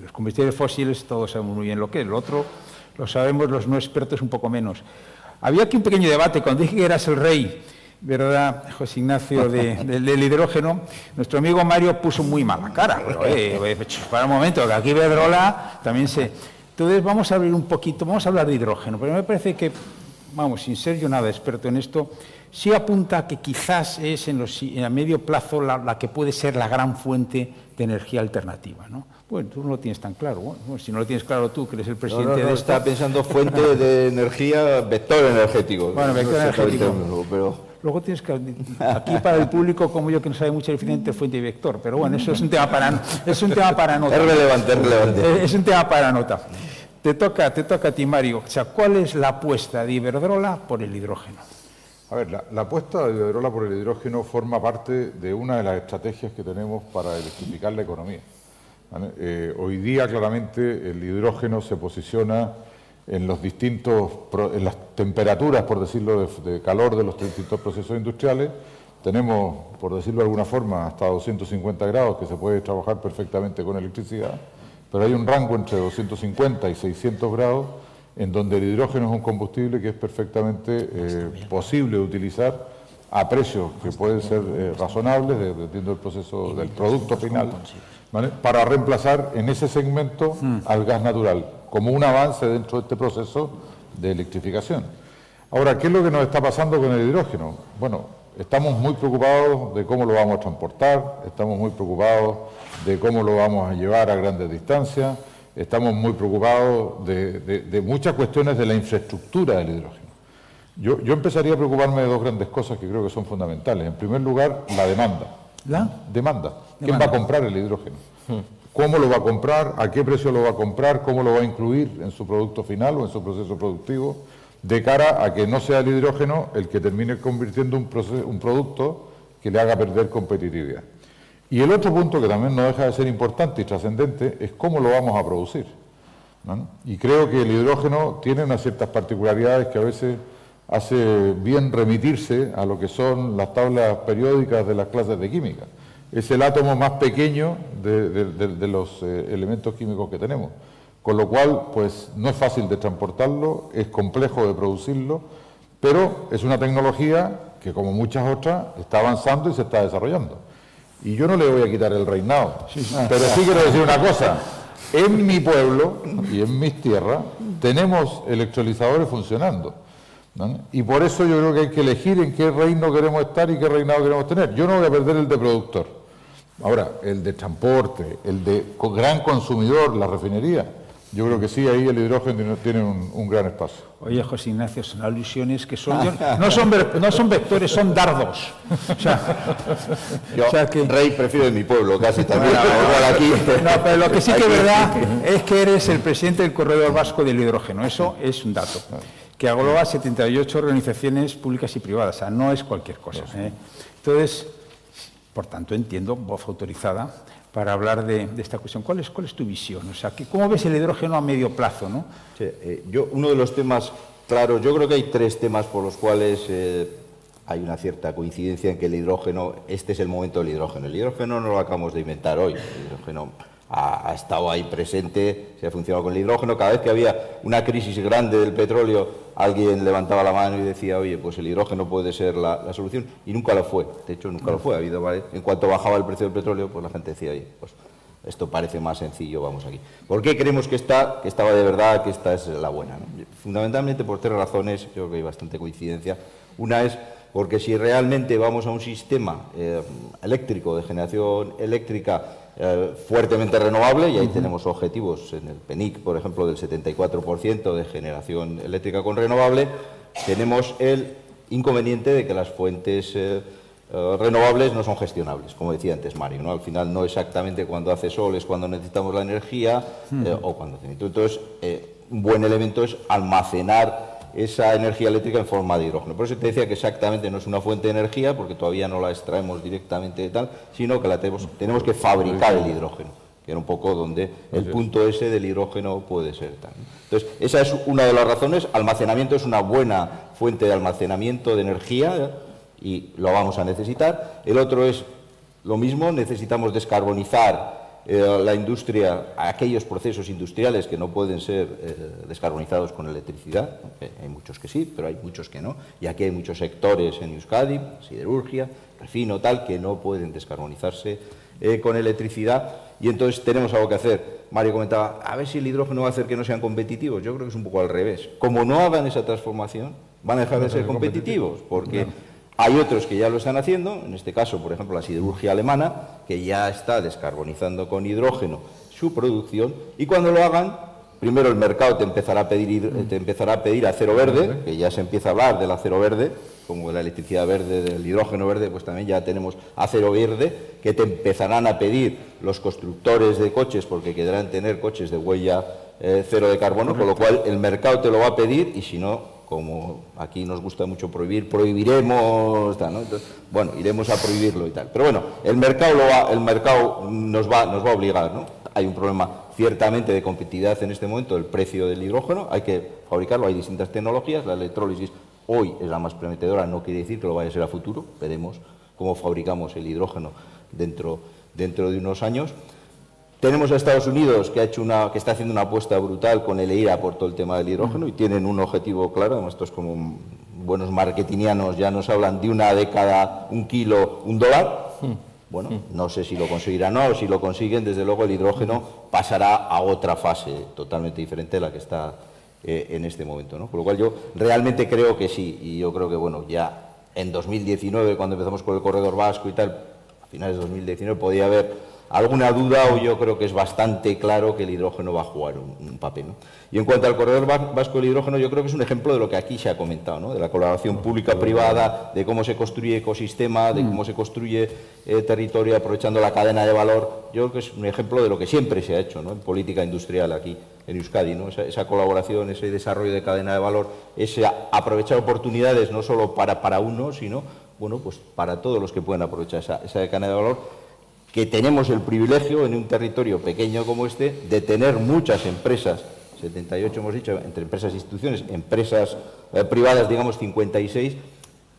los combustibles fósiles todos sabemos muy bien lo que es, lo otro lo sabemos los no expertos un poco menos. Había aquí un pequeño debate, cuando dije que eras el rey ¿verdad, José Ignacio, del hidrógeno, nuestro amigo Mario puso muy mala cara. Pero, eh, eh, para un momento, que aquí Vedrola también se... Entonces vamos a abrir un poquito, vamos a hablar de hidrógeno, pero me parece que, vamos, sin ser yo nada experto en esto, sí apunta que quizás es en, los, a medio plazo la, que puede ser la gran fuente de energía alternativa. ¿no? Bueno, tú no lo tienes tan claro. Bueno, si no lo tienes claro tú, que eres el presidente no, no, está pensando fuente de energía, vector energético. Bueno, vector energético. pero... Luego tienes que, aquí para el público como yo que no sabe mucho diferente fuente y vector, pero bueno, eso es un tema para, es un tema para nota. Es relevante, es relevante. Es un tema para nota. Te toca, te toca a ti, Mario. O sea, ¿cuál es la apuesta de Iberdrola por el hidrógeno? A ver, la, apuesta de Iberdrola por el hidrógeno forma parte de una de las estrategias que tenemos para electrificar la economía. Eh, hoy día, claramente, el hidrógeno se posiciona en los distintos, en las temperaturas, por decirlo, de, calor de los distintos procesos industriales. Tenemos, por decirlo de alguna forma, hasta 250 grados que se puede trabajar perfectamente con electricidad, pero hay un rango entre 250 y 600 grados en donde el hidrógeno es un combustible que es perfectamente eh, posible de utilizar a precios que pueden ser eh, razonables, dependiendo del proceso del producto final, para reemplazar en ese segmento hmm. al gas natural como un avance dentro de este proceso de electrificación. Ahora, ¿qué es lo que nos está pasando con el hidrógeno? Bueno, estamos muy preocupados de cómo lo vamos a transportar, estamos muy preocupados de cómo lo vamos a llevar a grandes distancias, estamos muy preocupados de, muchas cuestiones de la infraestructura del hidrógeno. Yo, yo, empezaría a preocuparme de dos grandes cosas que creo que son fundamentales. En primer lugar, la demanda. ¿La? Demanda. ¿Quién va a comprar el hidrógeno? Cómo lo va a comprar, a qué precio lo va a comprar, cómo lo va a incluir en su producto final o en su proceso productivo, de cara a que no sea el hidrógeno el que termine convirtiendo un producto que le haga perder competitividad. Y el otro punto que también no deja de ser importante y trascendente es cómo lo vamos a producir. Y creo que el hidrógeno tiene unas ciertas particularidades que a veces hace bien remitirse a lo que son las tablas periódicas de las clases de química es el átomo más pequeño de, los eh, elementos químicos que tenemos. con lo cual pues no es fácil de transportarlo, es complejo de producirlo, pero es una tecnología que como muchas otras está avanzando y se está desarrollando. Y yo no le voy a quitar el reinado, pero sí quiero decir una cosa, en mi pueblo y en mis tierras tenemos electrolizadores funcionando. Y por eso yo creo que hay que elegir en qué reino queremos estar y qué reinado queremos tener. Yo no voy a perder el de productor. Ahora, el de transporte, el de gran consumidor, la refinería, yo creo que sí, ahí el hidrógeno tiene un, gran espacio. Oye, José Ignacio, son alusiones que son, no, son no son vectores, son dardos. O sea, que... Rey prefiero de mi pueblo, casi también. aquí. No, pero lo que sí que es verdad es que eres el presidente del Corredor Vasco del Hidrógeno. Eso es un dato. Que agloba 78 organizaciones públicas y privadas. O sea, no es cualquier cosa. ¿eh? Entonces, por tanto, entiendo, voz autorizada, para hablar de, esta cuestión. ¿Cuál es, ¿Cuál es tu visión? O sea, ¿cómo ves el hidrógeno a medio plazo? ¿no? Eh, yo, uno de los temas claros, yo creo que hay tres temas por los cuales eh, hay una cierta coincidencia en que el hidrógeno, este es el momento del hidrógeno. El hidrógeno no lo acabamos de inventar hoy. Ha, estado ahí presente, se ha funcionado con el hidrógeno. Cada vez que había una crisis grande del petróleo, alguien levantaba la mano y decía, oye, pues el hidrógeno puede ser la, solución. Y nunca lo fue. De hecho, nunca lo fue. Ha habido, En cuanto bajaba el precio del petróleo, pues la gente decía, oye, pues esto parece más sencillo, vamos aquí. ¿Por qué creemos que, esta, que estaba de verdad, que esta es la buena? Fundamentalmente por tres razones, creo que hay bastante coincidencia. Una es porque si realmente vamos a un sistema eh, eléctrico, de generación eléctrica, eh, fuertemente renovable y ahí tenemos objetivos en el PENIC, por ejemplo, del 74% de generación eléctrica con renovable. Tenemos el inconveniente de que las fuentes eh, eh, renovables no son gestionables, como decía antes Mario. ¿no? Al final no exactamente cuando hace sol es cuando necesitamos la energía o cuando... Entonces, un buen elemento es almacenar esa energía eléctrica en forma de hidrógeno. Por eso te decía que exactamente no es una fuente de energía, porque todavía no la extraemos directamente de tal, sino que la tenemos, tenemos que fabricar el hidrógeno, que era un poco donde el punto ese del hidrógeno puede ser tal. Entonces, esa es una de las razones. Almacenamiento es una buena fuente de almacenamiento de energía ¿eh? y lo vamos a necesitar. El otro es lo mismo, necesitamos descarbonizar eh, la industria, aquellos procesos industriales que no pueden ser eh, descarbonizados con electricidad, hay muchos que sí, pero hay muchos que no, y aquí hay muchos sectores en Euskadi, siderurgia, refino, tal, que no pueden descarbonizarse eh, con electricidad, y entonces tenemos algo que hacer. Mario comentaba, a ver si el hidrógeno va a hacer que no sean competitivos, yo creo que es un poco al revés. Como no hagan esa transformación, van a dejar de ser competitivos, porque... Hay otros que ya lo están haciendo, en este caso, por ejemplo, la siderurgia alemana, que ya está descarbonizando con hidrógeno su producción, y cuando lo hagan, primero el mercado te empezará a pedir, te empezará a pedir acero verde, que ya se empieza a hablar del acero verde, como la electricidad verde, del hidrógeno verde, pues también ya tenemos acero verde, que te empezarán a pedir los constructores de coches, porque quedarán tener coches de huella eh, cero de carbono, con lo cual el mercado te lo va a pedir y si no, como aquí nos gusta mucho prohibir, prohibiremos, bueno, iremos a prohibirlo y tal. Pero bueno, el mercado, el nos, va, a obligar, ¿no? Hay un problema ciertamente de competitividad en este momento del precio del hidrógeno, hay que fabricarlo, hay distintas tecnologías, la electrólisis hoy es la más prometedora, no quiere decir que lo vaya a ser a futuro, veremos cómo fabricamos el hidrógeno dentro de unos años. Tenemos a Estados Unidos que, ha hecho una, que está haciendo una apuesta brutal con el EIRA por todo el tema del hidrógeno y tienen un objetivo claro, además estos como buenos marketingianos ya nos hablan de una década, un kilo, un dólar. Bueno, no sé si lo conseguirán o no, si lo consiguen, desde luego el hidrógeno pasará a otra fase totalmente diferente de la que está eh, en este momento. ¿no? Por lo cual yo realmente creo que sí, y yo creo que bueno, ya en 2019, cuando empezamos con el corredor vasco y tal, a finales de 2019 podía haber alguna duda o yo creo que es bastante claro que el hidrógeno va a jugar un, papel. Y en cuanto al corredor vasco del hidrógeno, yo creo que es un ejemplo de lo que aquí se ha comentado, ¿no? de la colaboración pública-privada, de cómo se construye ecosistema, de cómo se construye eh, territorio aprovechando la cadena de valor. Yo creo que es un ejemplo de lo que siempre se ha hecho en política industrial aquí en Euskadi, ¿no? esa, esa, colaboración, ese desarrollo de cadena de valor, ese aprovechar oportunidades no solo para, para uno, sino bueno, pues para todos los que pueden aprovechar esa, esa cadena de valor que tenemos el privilegio en un territorio pequeño como este de tener muchas empresas, 78 hemos dicho, entre empresas e instituciones, empresas eh, privadas, digamos 56,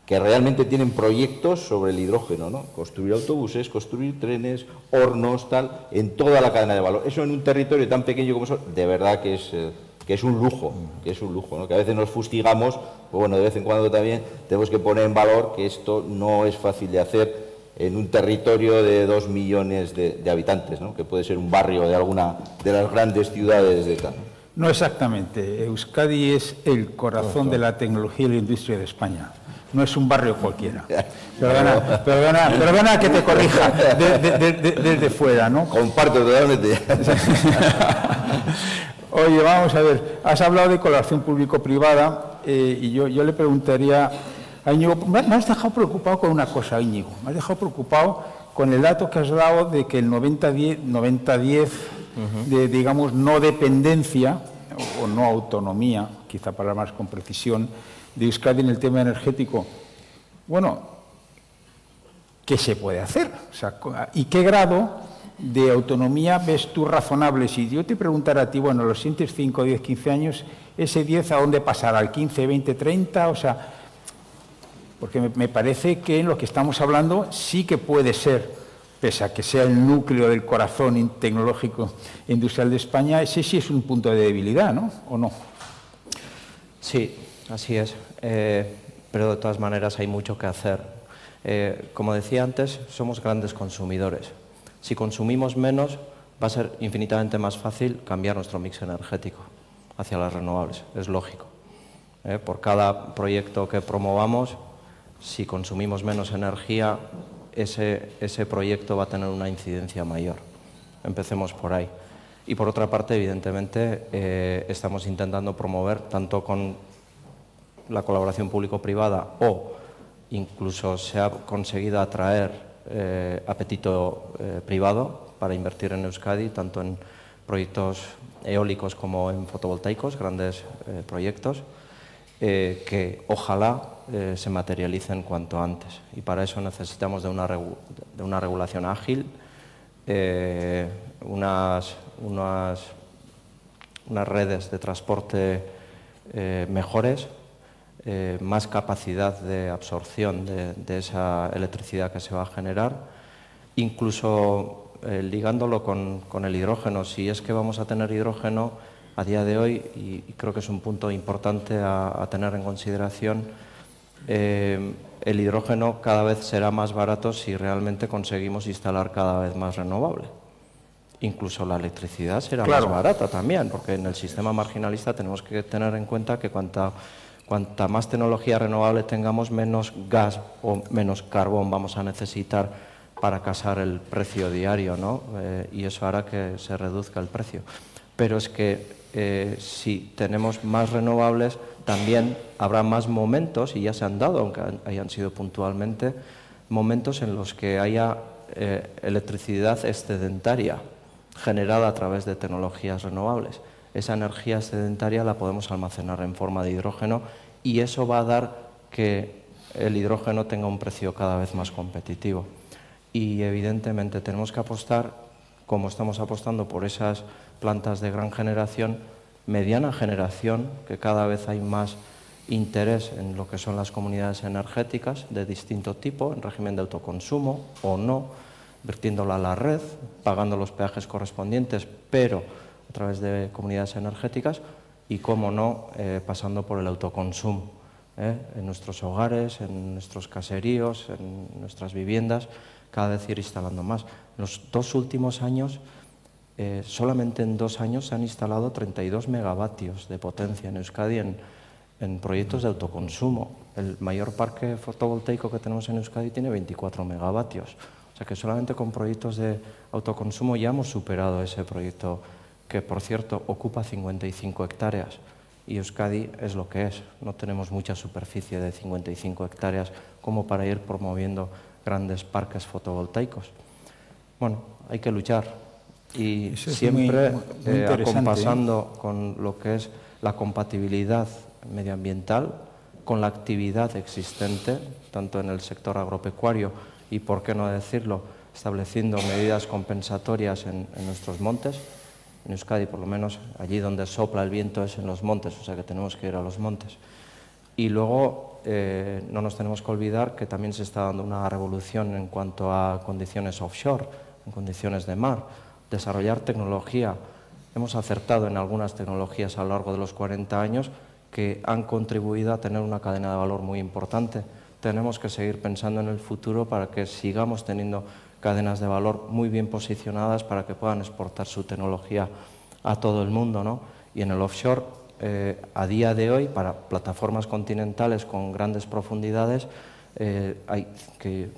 que realmente tienen proyectos sobre el hidrógeno, ¿no? Construir autobuses, construir trenes, hornos, tal, en toda la cadena de valor. Eso en un territorio tan pequeño como eso, de verdad que es, eh, que es un lujo, que es un lujo. Que a veces nos fustigamos, pues bueno, de vez en cuando también tenemos que poner en valor que esto no es fácil de hacer en un territorio de dos millones de, habitantes, ¿no? que puede ser un barrio de alguna de las grandes ciudades de tal. No exactamente. Euskadi es el corazón de la tecnología y la industria de España. No es un barrio cualquiera. (laughs) Perdona, perdona, perdona que te corrija desde fuera, ¿no? Comparto totalmente. (laughs) Oye, vamos a ver. Has hablado de colaboración público-privada eh, y yo, yo le preguntaría me has dejado preocupado con una cosa, Íñigo. Me has dejado preocupado con el dato que has dado de que el 90-10 de, digamos, no dependencia o no autonomía, quizá para más con precisión, de Euskadi en el tema energético. Bueno, ¿qué se puede hacer? ¿Y qué grado de autonomía ves tú razonable? Si yo te preguntara a ti, bueno, los siguientes 5, 10, 15 años, ese 10 a dónde pasará, al 15, 20, 30, o sea, porque me, parece que en lo que estamos hablando sí que puede ser, pese a que sea el núcleo del corazón tecnológico industrial de España, ese sí es un punto de debilidad, ¿no? ¿O no? Sí, así es. Eh, pero de todas maneras hay mucho que hacer. Eh, como decía antes, somos grandes consumidores. Si consumimos menos, va a ser infinitamente más fácil cambiar nuestro mix energético hacia las renovables. Es lógico. Eh, por cada proyecto que promovamos, si consumimos menos energía, ese, ese proyecto va a tener una incidencia mayor. Empecemos por ahí. Y por otra parte, evidentemente, eh, estamos intentando promover tanto con la colaboración público-privada o incluso se ha conseguido atraer eh, apetito eh, privado para invertir en Euskadi, tanto en proyectos eólicos como en fotovoltaicos, grandes proyectos, que ojalá eh, se materialicen cuanto antes. Y para eso necesitamos de una, de una regulación ágil, eh, unas, unas, unas, redes de transporte eh, mejores, más capacidad de absorción de, esa electricidad que se va a generar, incluso ligándolo con, con el hidrógeno. Si es que vamos a tener hidrógeno a día de hoy, y, creo que es un punto importante a tener en consideración, eh, el hidrógeno cada vez será más barato si realmente conseguimos instalar cada vez más renovable. Incluso la electricidad será más barata también, porque en el sistema marginalista tenemos que tener en cuenta que cuanta, cuanta más tecnología renovable tengamos, menos gas o menos carbón vamos a necesitar para casar el precio diario, ¿no? Eh, y eso hará que se reduzca el precio. Pero es que eh, si tenemos más renovables, también habrá más momentos, y ya se han dado, aunque hayan sido puntualmente, momentos en los que haya eh, electricidad excedentaria generada a través de tecnologías renovables. Esa energía excedentaria la podemos almacenar en forma de hidrógeno y eso va a dar que el hidrógeno tenga un precio cada vez más competitivo. Y evidentemente tenemos que apostar, como estamos apostando por esas plantas de gran generación, mediana generación, que cada vez hay más interés en lo que son las comunidades energéticas de distinto tipo, en régimen de autoconsumo o no, vertiéndola a la red, pagando los peajes correspondientes, pero a través de comunidades energéticas y, como no, eh, pasando por el autoconsumo ¿eh? en nuestros hogares, en nuestros caseríos, en nuestras viviendas, cada vez ir instalando más. En los dos últimos años eh, solamente en dos años se han instalado 32 megavatios de potencia en Euskadi en, proyectos de autoconsumo. El mayor parque fotovoltaico que tenemos en Euskadi tiene 24 megavatios. O sea que solamente con proyectos de autoconsumo ya hemos superado ese proyecto que, por cierto, ocupa 55 hectáreas. Y Euskadi es lo que es. No tenemos mucha superficie de 55 hectáreas como para ir promoviendo grandes parques fotovoltaicos. Bueno, hay que luchar y siempre eh, acompasando con lo que es la compatibilidad medioambiental con la actividad existente, tanto en el sector agropecuario y, por qué no decirlo, estableciendo medidas compensatorias en, nuestros montes. En Euskadi, por lo menos, allí donde sopla el viento es en los montes, o sea que tenemos que ir a los montes. Y luego eh, no nos tenemos que olvidar que también se está dando una revolución en cuanto a condiciones offshore, en condiciones de mar, desarrollar tecnología. Hemos acertado en algunas tecnologías a lo largo de los 40 años que han contribuido a tener una cadena de valor muy importante. Tenemos que seguir pensando en el futuro para que sigamos teniendo cadenas de valor muy bien posicionadas para que puedan exportar su tecnología a todo el mundo. ¿no? Y en el offshore, eh, a día de hoy, para plataformas continentales con grandes profundidades, eh, hay que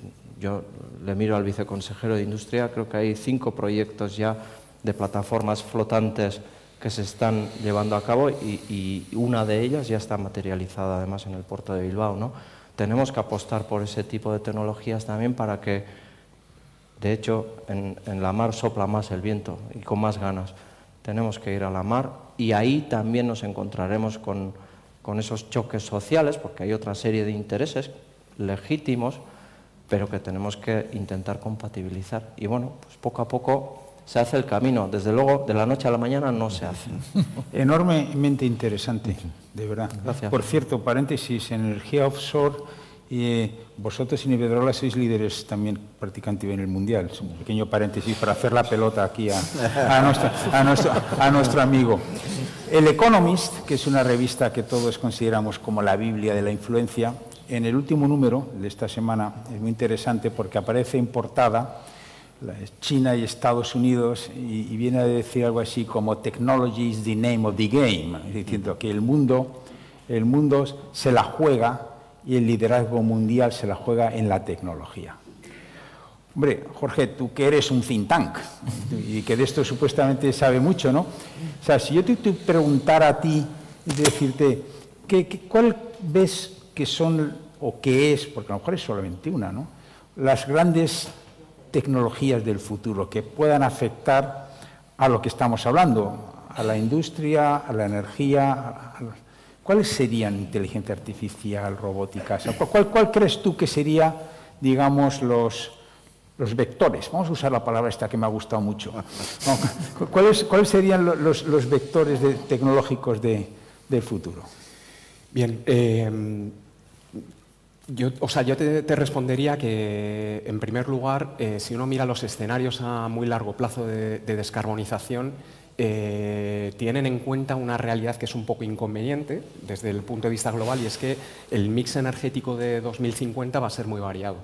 yo le miro al viceconsejero de Industria, creo que hay cinco proyectos ya de plataformas flotantes que se están llevando a cabo y, una de ellas ya está materializada además en el puerto de Bilbao. ¿no? Tenemos que apostar por ese tipo de tecnologías también para que, de hecho, en, la mar sopla más el viento y con más ganas. Tenemos que ir a la mar y ahí también nos encontraremos con, con esos choques sociales, porque hay otra serie de intereses legítimos, pero que tenemos que intentar compatibilizar. Y bueno, pues poco a poco se hace el camino. Desde luego, de la noche a la mañana no se hace. (laughs) Enormemente interesante, de verdad. Gracias. Por cierto, paréntesis, energía offshore, eh, vosotros en Iberdrola sois líderes también prácticamente en el mundial. Es un pequeño paréntesis para hacer la pelota aquí a, a nuestro amigo. El Economist, que es una revista que todos consideramos como la Biblia de la influencia, en el último número de esta semana es muy interesante porque aparece en portada China y Estados Unidos y, viene a decir algo así como technology is the name of the game, diciendo que el mundo, el mundo se la juega y el liderazgo mundial se la juega en la tecnología. Hombre, Jorge, tú que eres un think tank y que de esto supuestamente sabe mucho, ¿no? O sea, si yo te, preguntara a ti y decirte, cuál ves que son, o qué es, porque a lo mejor es solamente una, ¿no? Las grandes tecnologías del futuro que puedan afectar a lo que estamos hablando, a la industria, a la energía. ¿Cuáles serían inteligencia artificial, robótica? ¿cuál, crees tú que sería, digamos, los, los vectores? Vamos a usar la palabra esta que me ha gustado mucho. (laughs) ¿Cuáles, ¿Cuáles, serían los, los vectores tecnológicos del futuro? Bien, eh, yo, o sea, yo te, respondería que, en primer lugar, eh, si uno mira los escenarios a muy largo plazo de, descarbonización, eh, tienen en cuenta una realidad que es un poco inconveniente desde el punto de vista global y es que el mix energético de 2050 va a ser muy variado.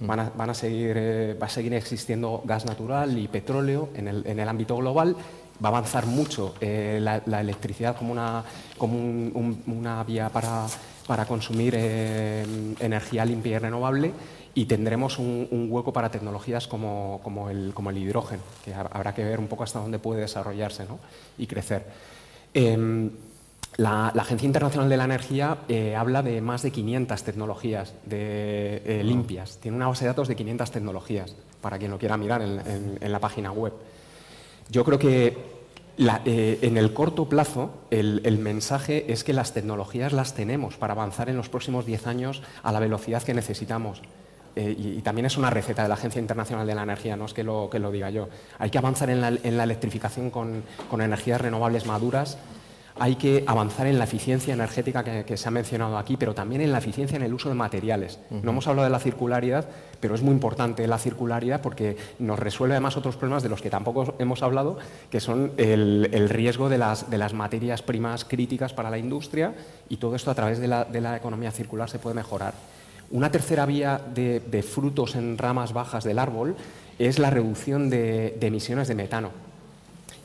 Van a, seguir, eh, va a seguir existiendo gas natural y petróleo en el, en el ámbito global va a avanzar mucho la, electricidad como una, como una vía para para consumir eh, energía limpia y renovable y tendremos un, hueco para tecnologías como, el, hidrógeno, que habrá que ver un poco hasta dónde puede desarrollarse y crecer. Em, la, Agencia Internacional de la Energía eh, habla de más de 500 tecnologías de, eh, limpias. Tiene una base de datos de 500 tecnologías, para quien lo quiera mirar en la página web. Yo creo que eh, en el corto plazo, el, mensaje es que las tecnologías las tenemos para avanzar en los próximos 10 años a la velocidad que necesitamos. Eh, y, también es una receta de la Agencia Internacional de la Energía, no es que lo, que lo diga yo. Hay que avanzar en la, electrificación con, con energías renovables maduras hay que avanzar en la eficiencia energética que, se ha mencionado aquí, pero también en la eficiencia en el uso de materiales. No hemos hablado de la circularidad, pero es muy importante la circularidad porque nos resuelve además otros problemas de los que tampoco hemos hablado, que son el, riesgo de las, materias primas críticas para la industria y todo esto a través de la, economía circular se puede mejorar. Una tercera vía de, frutos en ramas bajas del árbol es la reducción de emisiones de metano.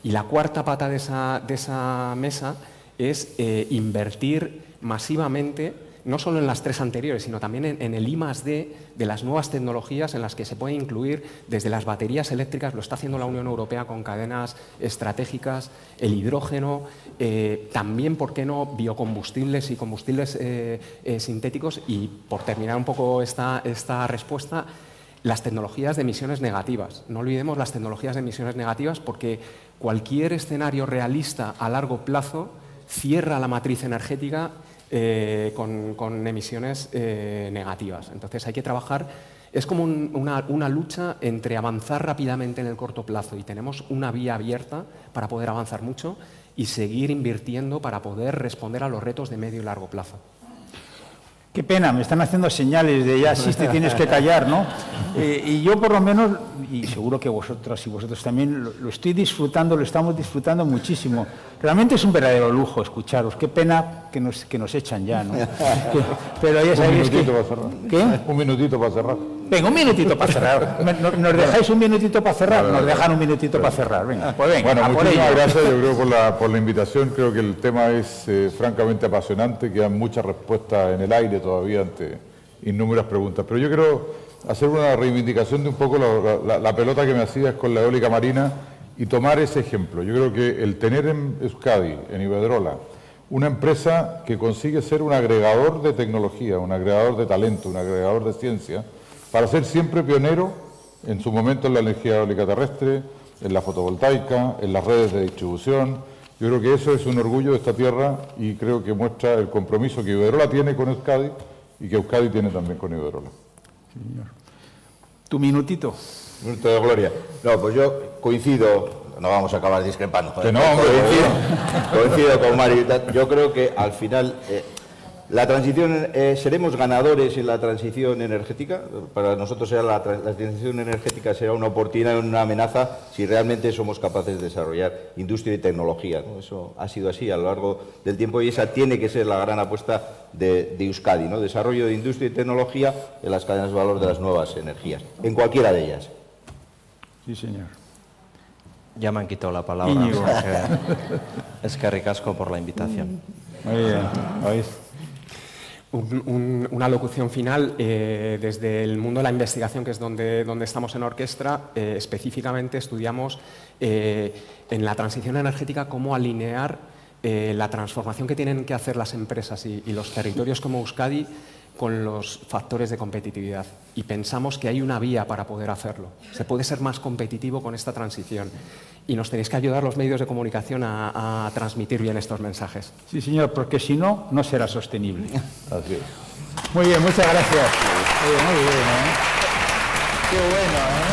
Y la cuarta pata de esa, mesa es eh, invertir masivamente, no solo en las tres anteriores, sino también en, el I de las nuevas tecnologías en las que se puede incluir desde las baterías eléctricas, lo está haciendo la Unión Europea con cadenas estratégicas, el hidrógeno, eh, también, ¿por qué no?, biocombustibles y combustibles eh, sintéticos. Y por terminar un poco esta respuesta, las tecnologías de emisiones negativas. No olvidemos las tecnologías de emisiones negativas porque cualquier escenario realista a largo plazo cierra la matriz energética eh, con, emisiones eh, negativas. Entonces hay que trabajar, es como una, lucha entre avanzar rápidamente en el corto plazo y tenemos una vía abierta para poder avanzar mucho y seguir invirtiendo para poder responder a los retos de medio y largo plazo. Qué pena, me están haciendo señales de ya si te tienes que callar, ¿no? Eh, y yo por lo menos, y seguro que vosotras y vosotros también, lo, estoy disfrutando, lo estamos disfrutando muchísimo. Realmente es un verdadero lujo escucharos. Qué pena que nos, que nos echan ya, ¿no? (laughs) pero ya sabéis que... ¿Qué? Un minutito para cerrar. Venga, un minutito para cerrar. (laughs) ¿Nos dejáis un minutito para cerrar? Nos dejan un minutito para cerrar. Venga, pues venga. Bueno, muchísimas gracias, yo creo, por la, (laughs) por la invitación. Creo que el tema es eh, francamente apasionante, quedan muchas respuestas en el aire todavía ante innumerables preguntas. Pero yo quiero hacer una reivindicación de un poco la, pelota que me hacías con la eólica marina y tomar ese ejemplo. Yo creo que el tener en Euskadi, en Iberdrola, una empresa que consigue ser un agregador de tecnología, un agregador de talento, un agregador de ciencia, para ser siempre pionero en su momento en la energía eólica terrestre, en la fotovoltaica, en las redes de distribución. Yo creo que eso es un orgullo de esta tierra y creo que muestra el compromiso que Iberdrola tiene con Euskadi y que Euskadi tiene también con Iberdrola. Señor. Tu minutito. Minuto de gloria. No, pues yo coincido, no vamos a acabar discrepando. Que no, hombre, coincido, (laughs) con Mario. Yo creo que al final eh, la transición, eh, ¿seremos ganadores en la transición energética? Para nosotros será la, transición energética será una oportunidad, una amenaza si realmente somos capaces de desarrollar industria y tecnología. Eso ha sido así a lo largo del tiempo y esa tiene que ser la gran apuesta de, Euskadi, ¿no? desarrollo de industria y tecnología en las cadenas de valor de las nuevas energías, en cualquiera de ellas. Sí, señor. Ya me han quitado la palabra. es que ricasco por la invitación. Muy bien una locución final eh, desde el mundo de la investigación, que es donde, donde estamos en orquestra, eh, específicamente estudiamos eh, en la transición energética cómo alinear la transformación que tienen que hacer las empresas y, y, los territorios como Euskadi con los factores de competitividad. Y pensamos que hay una vía para poder hacerlo. Se puede ser más competitivo con esta transición y nos tenéis que ayudar los medios de comunicación a, transmitir bien estos mensajes. Sí, señor, porque si no, no será sostenible. Así Muy bien, muchas gracias. Muy bien, ¿eh? Qué bueno, ¿eh?